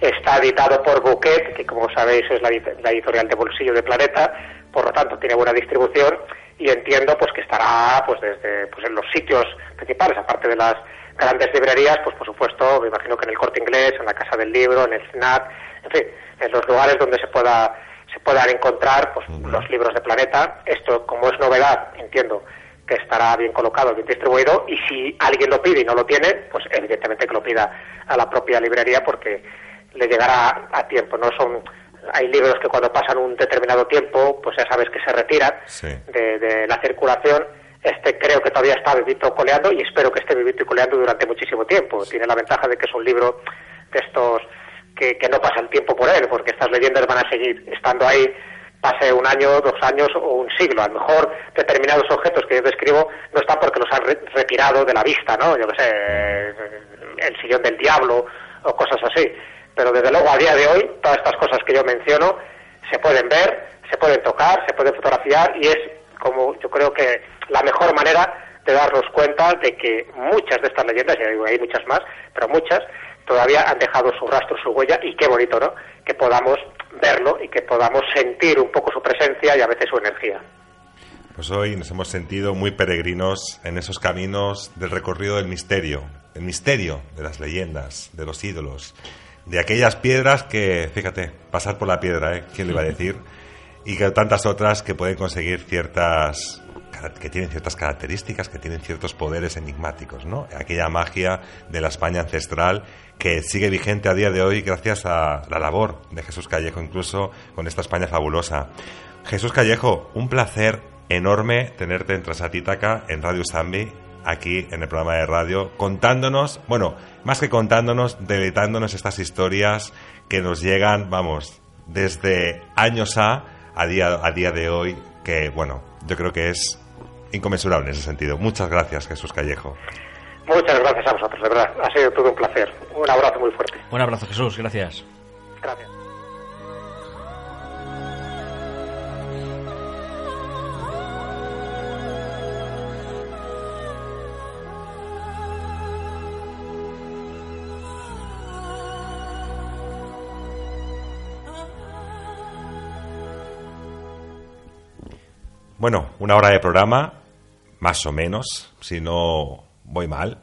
está editado por Bouquet, que como sabéis es la, la editorial de bolsillo de Planeta, por lo tanto tiene buena distribución y entiendo pues que estará pues desde pues en los sitios principales aparte de las grandes librerías pues por supuesto me imagino que en el Corte Inglés en la Casa del Libro en el SNAT en fin en los lugares donde se pueda se puedan encontrar pues los libros de Planeta. Esto como es novedad entiendo que estará bien colocado bien distribuido y si alguien lo pide y no lo tiene pues evidentemente que lo pida a la propia librería porque le llegará a tiempo no son hay libros que cuando pasan un determinado tiempo, pues ya sabes que se retiran de, la circulación. Este creo que todavía está vivito coleando y espero que esté vivito y coleando durante muchísimo tiempo. Tiene la ventaja de que es un libro de estos que, no pasa el tiempo por él, porque estas leyendas van a seguir estando ahí pase un año, dos años o un siglo. A lo mejor determinados objetos que yo describo no están porque los han retirado de la vista, ¿no? Yo qué sé, el sillón del diablo o cosas así pero desde luego a día de hoy todas estas cosas que yo menciono se pueden ver, se pueden tocar, se pueden fotografiar y es como yo creo que la mejor manera de darnos cuenta de que muchas de estas leyendas, y hay muchas más, pero muchas todavía han dejado su rastro, su huella y qué bonito, ¿no? Que podamos verlo y que podamos sentir un poco su presencia y a veces su energía. Pues hoy nos hemos sentido muy peregrinos en esos caminos del recorrido del misterio, el misterio de las leyendas, de los ídolos, de aquellas piedras que, fíjate, pasar por la piedra, ¿eh? ¿Quién le iba a decir? Y que tantas otras que pueden conseguir ciertas que tienen ciertas características, que tienen ciertos poderes enigmáticos, ¿no? Aquella magia de la España ancestral que sigue vigente a día de hoy gracias a la labor de Jesús Callejo, incluso con esta España fabulosa. Jesús Callejo, un placer enorme tenerte en Transatítaca, en Radio Zambi, aquí en el programa de radio, contándonos, bueno, más que contándonos, deleitándonos estas historias que nos llegan, vamos, desde años a, a día, a día de hoy, que, bueno, yo creo que es inconmensurable en ese sentido. Muchas gracias, Jesús Callejo. Muchas gracias a vosotros, de verdad. Ha sido todo un placer. Un abrazo muy fuerte. Un abrazo, Jesús. Gracias. Gracias. Bueno, una hora de programa, más o menos, si no voy mal.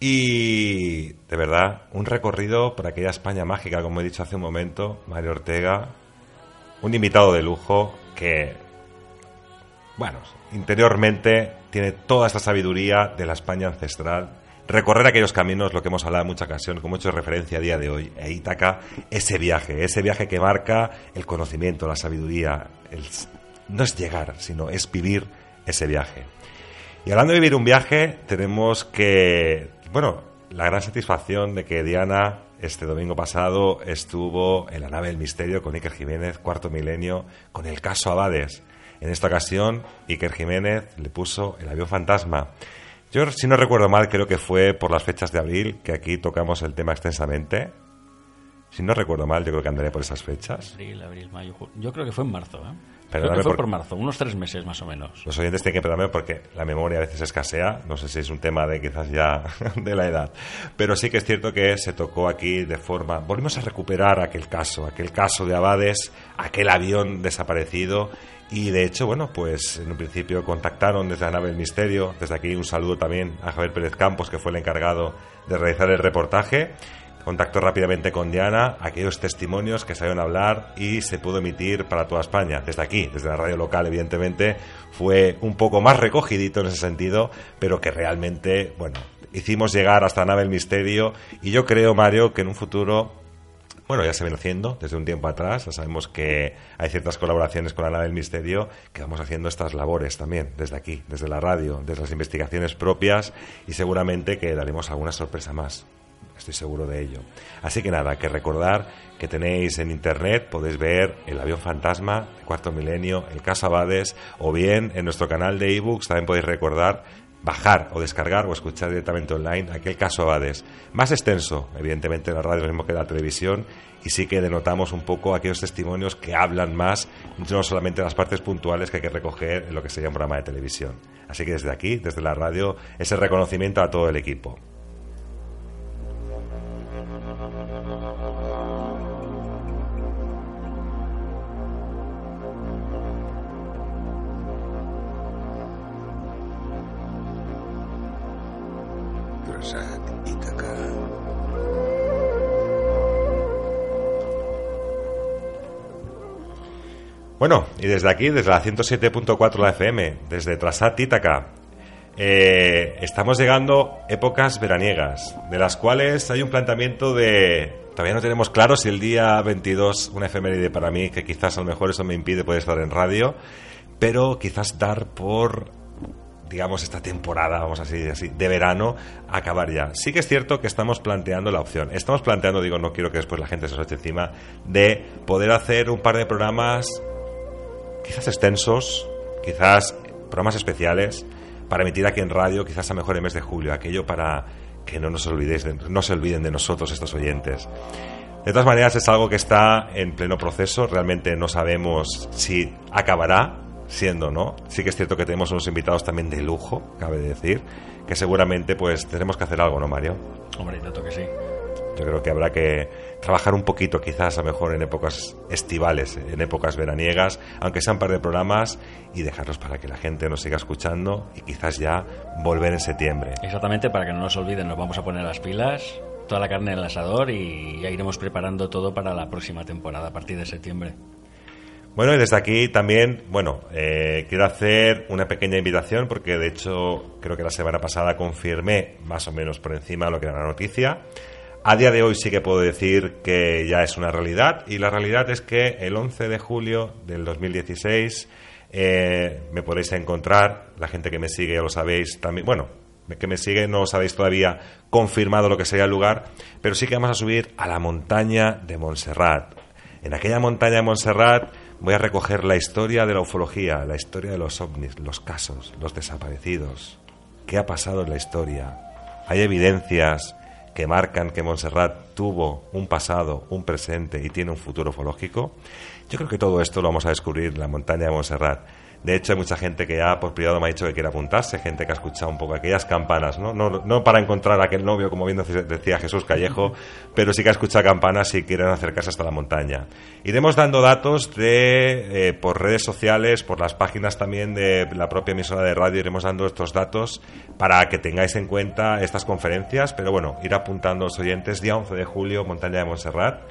Y de verdad, un recorrido por aquella España mágica, como he dicho hace un momento, Mario Ortega, un invitado de lujo que, bueno, interiormente tiene toda esta sabiduría de la España ancestral. Recorrer aquellos caminos, lo que hemos hablado en mucha ocasión, como he hecho referencia a día de hoy, e Ítaca, ese viaje, ese viaje que marca el conocimiento, la sabiduría, no es llegar, sino es vivir ese viaje. Y hablando de vivir un viaje, tenemos que bueno, la gran satisfacción de que Diana este domingo pasado estuvo en la nave del misterio con Iker Jiménez, cuarto milenio, con el caso Abades. En esta ocasión, Iker Jiménez le puso el avión fantasma. Yo, si no recuerdo mal, creo que fue por las fechas de abril que aquí tocamos el tema extensamente. Si no recuerdo mal, yo creo que andaré por esas fechas. Abril, abril, mayo, Yo creo que fue en marzo, ¿eh? Creo que fue por... marzo, unos tres meses más o menos. Los oyentes tienen que perdonarme porque la memoria a veces escasea. No sé si es un tema de quizás ya de la edad. Pero sí que es cierto que se tocó aquí de forma. Volvimos a recuperar aquel caso, aquel caso de Abades, aquel avión desaparecido. Y de hecho, bueno, pues en un principio contactaron desde la nave del misterio. Desde aquí un saludo también a Javier Pérez Campos, que fue el encargado de realizar el reportaje contactó rápidamente con Diana, aquellos testimonios que sabían hablar y se pudo emitir para toda España. Desde aquí, desde la radio local, evidentemente, fue un poco más recogidito en ese sentido, pero que realmente, bueno, hicimos llegar hasta la nave el misterio y yo creo, Mario, que en un futuro bueno, ya se viene haciendo desde un tiempo atrás. Ya sabemos que hay ciertas colaboraciones con la nave del misterio que vamos haciendo estas labores también desde aquí, desde la radio, desde las investigaciones propias y seguramente que daremos alguna sorpresa más estoy seguro de ello. Así que nada, que recordar que tenéis en internet, podéis ver el avión fantasma de cuarto milenio, el caso Abades, o bien en nuestro canal de ebooks también podéis recordar bajar o descargar o escuchar directamente online aquel caso Abades. Más extenso, evidentemente, la radio mismo que la televisión, y sí que denotamos un poco aquellos testimonios que hablan más, no solamente las partes puntuales que hay que recoger en lo que sería un programa de televisión. Así que desde aquí, desde la radio, ese reconocimiento a todo el equipo. Bueno, y desde aquí, desde la 107.4 la FM, desde Trasat Ítaca, eh, estamos llegando épocas veraniegas, de las cuales hay un planteamiento de... Todavía no tenemos claro si el día 22, una efeméride para mí, que quizás a lo mejor eso me impide poder estar en radio, pero quizás dar por digamos, esta temporada, vamos a decir así, de verano, acabar ya. Sí que es cierto que estamos planteando la opción. Estamos planteando, digo, no quiero que después la gente se os eche encima, de poder hacer un par de programas quizás extensos, quizás programas especiales, para emitir aquí en radio, quizás a mejor el mes de julio, aquello para que no nos olvidéis, no se olviden de nosotros estos oyentes. De todas maneras es algo que está en pleno proceso, realmente no sabemos si acabará siendo, ¿no? Sí que es cierto que tenemos unos invitados también de lujo, cabe decir, que seguramente pues tendremos que hacer algo, ¿no, Mario? Hombre, noto que sí. Yo creo que habrá que trabajar un poquito quizás a mejor en épocas estivales, en épocas veraniegas, aunque sean un par de programas y dejarlos para que la gente nos siga escuchando y quizás ya volver en septiembre. Exactamente, para que no nos olviden, nos vamos a poner las pilas, toda la carne en el asador y ya iremos preparando todo para la próxima temporada a partir de septiembre. Bueno, y desde aquí también, bueno, eh, quiero hacer una pequeña invitación porque de hecho creo que la semana pasada confirmé más o menos por encima lo que era la noticia. A día de hoy sí que puedo decir que ya es una realidad y la realidad es que el 11 de julio del 2016 eh, me podéis encontrar, la gente que me sigue ya lo sabéis también, bueno, que me sigue no sabéis todavía confirmado lo que sería el lugar, pero sí que vamos a subir a la montaña de Montserrat. En aquella montaña de Montserrat voy a recoger la historia de la ufología, la historia de los ovnis, los casos, los desaparecidos. ¿Qué ha pasado en la historia? Hay evidencias que marcan que Montserrat tuvo un pasado, un presente y tiene un futuro ufológico? Yo creo que todo esto lo vamos a descubrir en la montaña de Montserrat. De hecho, hay mucha gente que ya por privado me ha dicho que quiere apuntarse, gente que ha escuchado un poco aquellas campanas, ¿no? No, no para encontrar a aquel novio, como bien decía Jesús Callejo, pero sí que ha escuchado campanas si quieren acercarse hasta la montaña. Iremos dando datos de, eh, por redes sociales, por las páginas también de la propia emisora de radio, iremos dando estos datos para que tengáis en cuenta estas conferencias, pero bueno, ir apuntando los oyentes, día 11 de julio, montaña de Montserrat,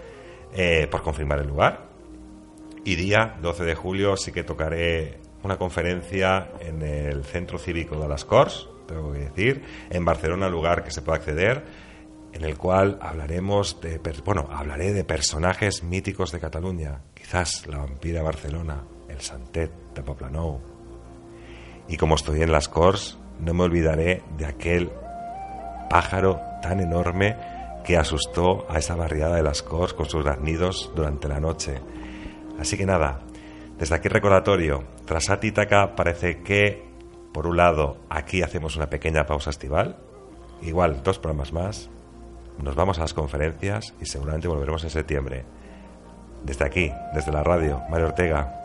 eh, por confirmar el lugar. Y día 12 de julio sí que tocaré una conferencia en el Centro Cívico de las Corts, tengo que decir, en Barcelona, lugar que se puede acceder, en el cual hablaremos de, bueno, hablaré de personajes míticos de Cataluña, quizás la vampira Barcelona, el Santet de Poplanou. Y como estoy en las Corts, no me olvidaré de aquel pájaro tan enorme que asustó a esa barriada de las Corts con sus nidos durante la noche. Así que nada, desde aquí recordatorio, tras Atitaca parece que, por un lado, aquí hacemos una pequeña pausa estival, igual dos programas más, nos vamos a las conferencias y seguramente volveremos en septiembre. Desde aquí, desde la radio, Mario Ortega,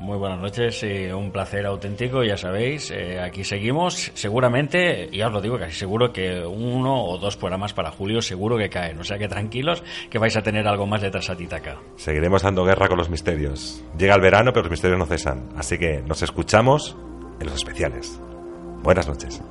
muy buenas noches, y un placer auténtico, ya sabéis, eh, aquí seguimos, seguramente, ya os lo digo, casi seguro que uno o dos programas para julio seguro que caen, o sea que tranquilos que vais a tener algo más de Trasatitaca. Seguiremos dando guerra con los misterios. Llega el verano, pero los misterios no cesan, así que nos escuchamos en los especiales. Buenas noches.